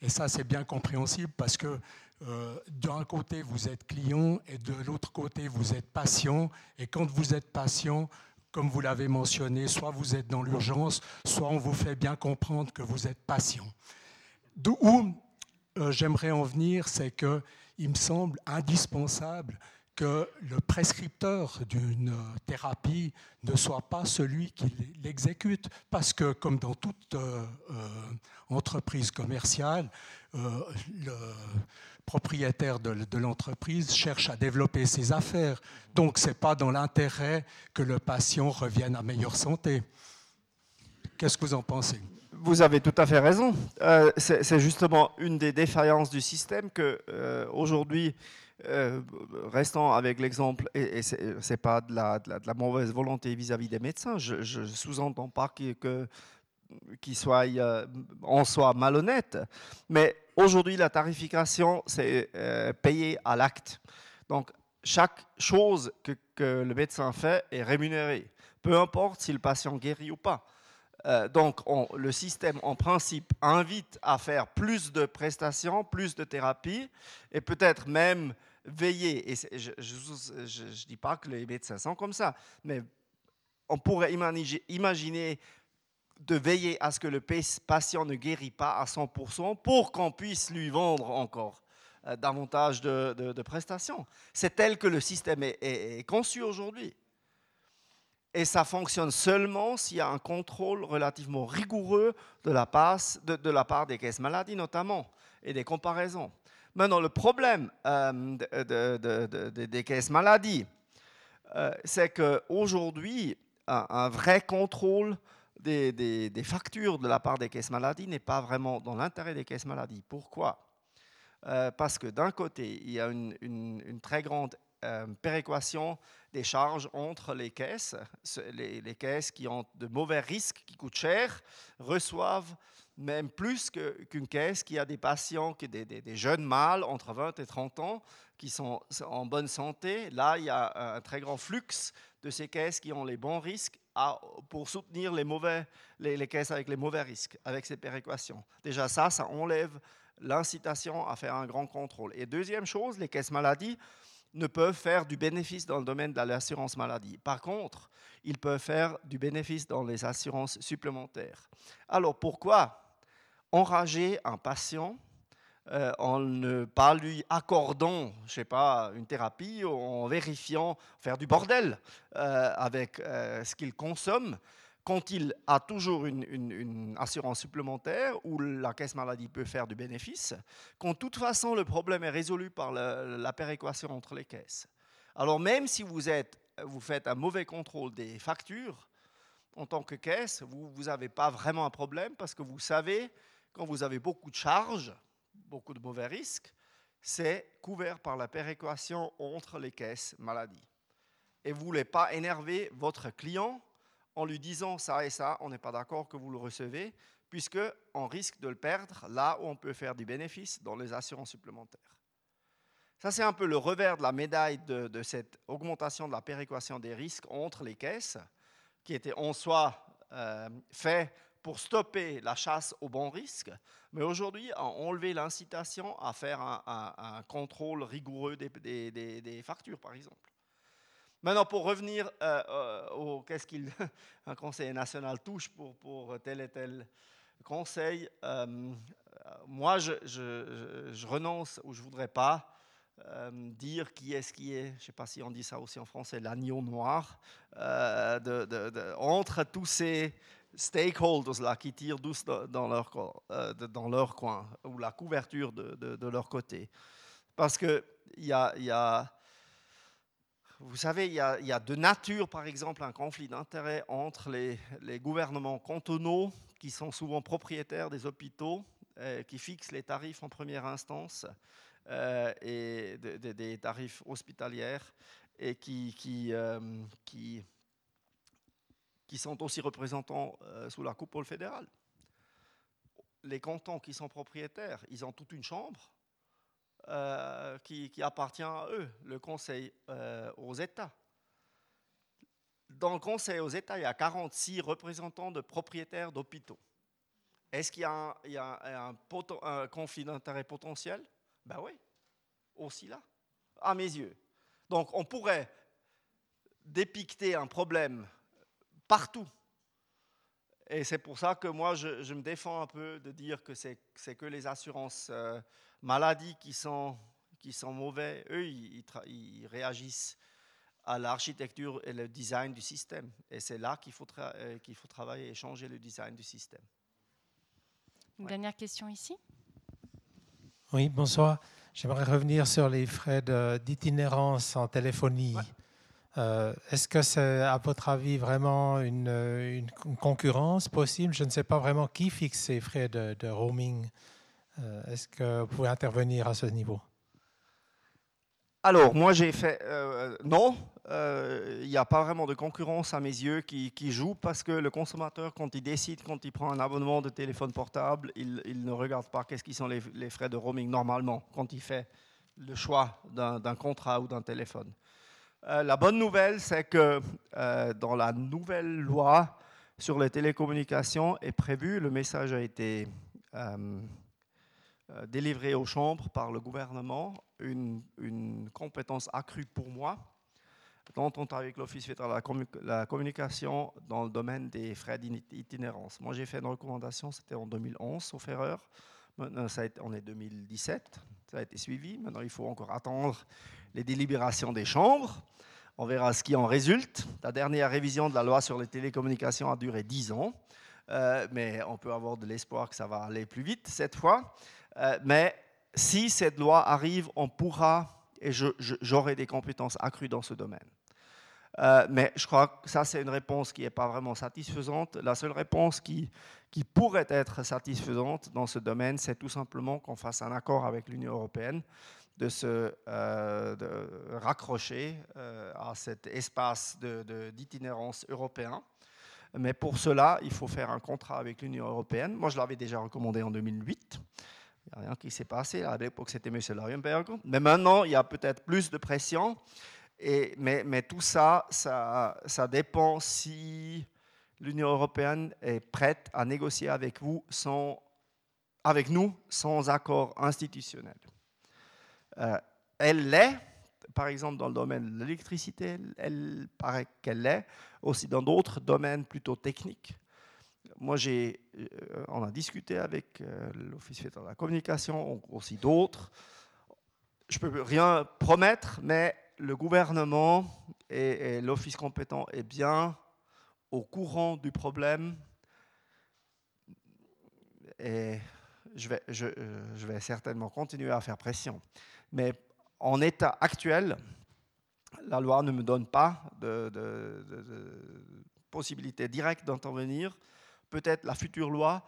Et ça, c'est bien compréhensible parce que euh, d'un côté, vous êtes client et de l'autre côté, vous êtes patient. Et quand vous êtes patient, comme vous l'avez mentionné, soit vous êtes dans l'urgence, soit on vous fait bien comprendre que vous êtes patient. D'où euh, j'aimerais en venir, c'est qu'il me semble indispensable que le prescripteur d'une thérapie ne soit pas celui qui l'exécute, parce que comme dans toute euh, euh, entreprise commerciale, le propriétaire de, l'entreprise cherche à développer ses affaires. Donc ce n'est pas dans l'intérêt que le patient revienne à meilleure santé. Qu'est-ce que vous en pensez? Vous avez tout à fait raison. Euh, c'est justement une des défaillances du système que euh, aujourd'hui, euh, restant avec l'exemple, et, ce n'est pas de la, mauvaise volonté vis-à-vis des médecins, je, je sous-entends pas que, que soit euh, en soi malhonnête, mais aujourd'hui la tarification c'est euh, payé à l'acte. Donc chaque chose que, le médecin fait est rémunérée, peu importe si le patient guérit ou pas. Euh, donc le système en principe invite à faire plus de prestations, plus de thérapies et peut-être même veiller. Et je ne dis pas que les médecins sont comme ça, mais on pourrait imaginer de veiller à ce que le patient ne guérit pas à 100% pour qu'on puisse lui vendre encore euh, davantage de, prestations. C'est tel que le système est, conçu aujourd'hui. Et ça fonctionne seulement s'il y a un contrôle relativement rigoureux de la, de, la part des caisses maladies notamment, et des comparaisons. Maintenant, le problème euh, des caisses maladies, euh, c'est qu'aujourd'hui, un, vrai contrôle des, factures de la part des caisses maladies n'est pas vraiment dans l'intérêt des caisses maladies. Pourquoi? Euh, Parce que d'un côté, il y a une, très grande péréquation des charges entre les caisses. Les, caisses qui ont de mauvais risques, qui coûtent cher, reçoivent même plus qu'une caisse qui a des patients, des, des, jeunes mâles entre 20 et 30 ans qui sont en bonne santé. Là, il y a un très grand flux de ces caisses qui ont les bons risques pour soutenir les, mauvais, les, caisses avec les mauvais risques, avec ces péréquations. Déjà ça, ça enlève l'incitation à faire un grand contrôle. Et deuxième chose, les caisses maladies ne peuvent faire du bénéfice dans le domaine de l'assurance maladie. Par contre, ils peuvent faire du bénéfice dans les assurances supplémentaires. Alors pourquoi enrager un patient euh, en ne pas lui accordant, je sais pas, une thérapie, en vérifiant, faire du bordel euh, avec euh, ce qu'il consomme, quand il a toujours une, assurance supplémentaire où la caisse maladie peut faire du bénéfice, quand de toute façon le problème est résolu par la, péréquation entre les caisses. Alors même si vous, êtes, vous faites un mauvais contrôle des factures, en tant que caisse, vous n'avez pas vraiment un problème parce que vous savez, quand vous avez beaucoup de charges, beaucoup de mauvais risques, c'est couvert par la péréquation entre les caisses maladie. Et vous ne voulez pas énerver votre client en lui disant ça et ça, on n'est pas d'accord que vous le recevez, puisqu'on risque de le perdre là où on peut faire du bénéfice dans les assurances supplémentaires. Ça, c'est un peu le revers de la médaille de, cette augmentation de la péréquation des risques entre les caisses, qui était en soi euh, fait pour stopper la chasse au bon risque, mais aujourd'hui, on enlevé l'incitation à faire un, contrôle rigoureux des, factures, par exemple. Maintenant, pour revenir euh, euh, au qu'est-ce qu'un *laughs* conseil national touche pour, pour tel et tel conseil, euh, moi, je, je, renonce ou je ne voudrais pas dire qui est ce qui est, je ne sais pas si on dit ça aussi en français, l'agneau noir, entre tous ces stakeholders là, qui tirent tous dans leur, euh, dans leur coin, ou la couverture de, de, leur côté. Parce que y a, y a, vous savez, il y, a, y a, de nature, par exemple, un conflit d'intérêts entre les, les, gouvernements cantonaux, qui sont souvent propriétaires des hôpitaux, euh, qui fixent les tarifs en première instance, euh, et des tarifs hospitalières, et qui, qui qui sont aussi représentants euh, sous la coupole fédérale. Les cantons qui sont propriétaires, ils ont toute une chambre euh, qui, appartient à eux, le conseil euh, aux États. Dans le conseil aux États, il y a 46 représentants de propriétaires d'hôpitaux. Est-ce qu'il y a un, un conflit d'intérêt potentiel Ben oui, aussi là, à mes yeux. Donc on pourrait dépicter un problème partout. Et c'est pour ça que moi, je, me défends un peu de dire que c'est que les assurances euh, maladies qui sont, qui sont mauvais. Eux, ils, ils réagissent à l'architecture et le design du système. Et c'est là qu'il faut, euh, qu'il faut travailler et changer le design du système. Une dernière question ici? Oui, bonsoir. J'aimerais revenir sur les frais d'itinérance en téléphonie. Euh, est-ce que c'est, à votre avis, vraiment une, une, concurrence possible? Je ne sais pas vraiment qui fixe ces frais de, roaming. Euh, est-ce que vous pouvez intervenir à ce niveau? Alors, moi j'ai fait euh, non, il n'y a pas vraiment de concurrence à mes yeux qui, joue parce que le consommateur, quand il décide, quand il prend un abonnement de téléphone portable, il, ne regarde pas qu'est-ce qui sont les, frais de roaming normalement quand il fait le choix d'un contrat ou d'un téléphone. Euh, la bonne nouvelle, c'est que euh, dans la nouvelle loi sur les télécommunications est prévu, le message a été euh, délivré aux chambres par le gouvernement, une, compétence accrue pour moi d'entendre avec l'Office fédéral de la, communication dans le domaine des frais d'itinérance. Moi, j'ai fait une recommandation, c'était en 2011, sauf erreur. Maintenant, on est 2017, ça a été suivi. Maintenant, il faut encore attendre les délibérations des chambres. On verra ce qui en résulte. La dernière révision de la loi sur les télécommunications a duré 10 ans, euh, mais on peut avoir de l'espoir que ça va aller plus vite cette fois. Euh, mais si cette loi arrive, on pourra, et j'aurai des compétences accrues dans ce domaine. Euh, mais je crois que ça, c'est une réponse qui n'est pas vraiment satisfaisante. La seule réponse qui, qui pourrait être satisfaisante dans ce domaine, c'est tout simplement qu'on fasse un accord avec l'Union européenne de se euh, raccrocher euh, à cet espace d'itinérance de, européen. Mais pour cela, il faut faire un contrat avec l'Union européenne. Moi, je l'avais déjà recommandé en 2008. Il n'y a rien qui s'est passé. À l'époque, c'était M. Larienberg. Mais maintenant, il y a peut-être plus de pression. Mais, tout ça, ça, dépend si l'Union européenne est prête à négocier avec vous avec nous sans accord institutionnel. Euh, elle l'est, par exemple dans le domaine de l'électricité, elle, paraît qu'elle l'est, aussi dans d'autres domaines plutôt techniques. Moi, j'ai, euh, on a discuté avec euh, l'Office fédéral de la communication, aussi d'autres. Je ne peux rien promettre, mais le gouvernement et, l'Office compétent est bien au courant du problème. Et je vais certainement continuer à faire pression. Mais en état actuel, la loi ne me donne pas de, possibilité directe d'intervenir. Peut-être la future loi,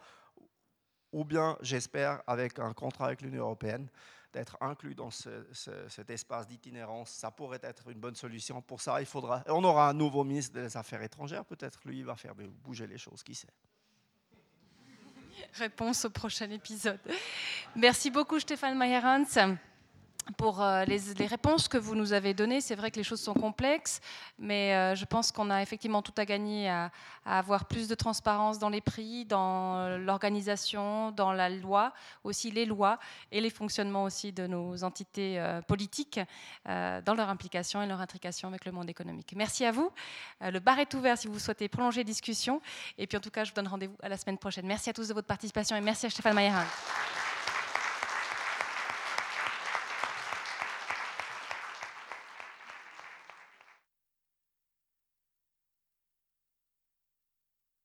ou bien, j'espère, avec un contrat avec l'Union européenne, d'être inclus dans cet espace d'itinérance. Ça pourrait être une bonne solution. Pour ça, il faudra. On aura un nouveau ministre des Affaires étrangères. Peut-être lui, va faire bouger les choses. Qui sait Réponse au prochain épisode. Merci beaucoup, Stéphane Meyerhans pour euh, les, réponses que vous nous avez données. C'est vrai que les choses sont complexes, mais euh, je pense qu'on a effectivement tout à gagner à, avoir plus de transparence dans les prix, dans euh, l'organisation, dans la loi, aussi les lois et les fonctionnements aussi de nos entités politiques dans leur implication et leur intrication avec le monde économique. Merci à vous. le bar est ouvert si vous souhaitez prolonger la discussion. Et puis en tout cas, je vous donne rendez-vous à la semaine prochaine. Merci à tous de votre participation et merci à Stéphane Mayerin.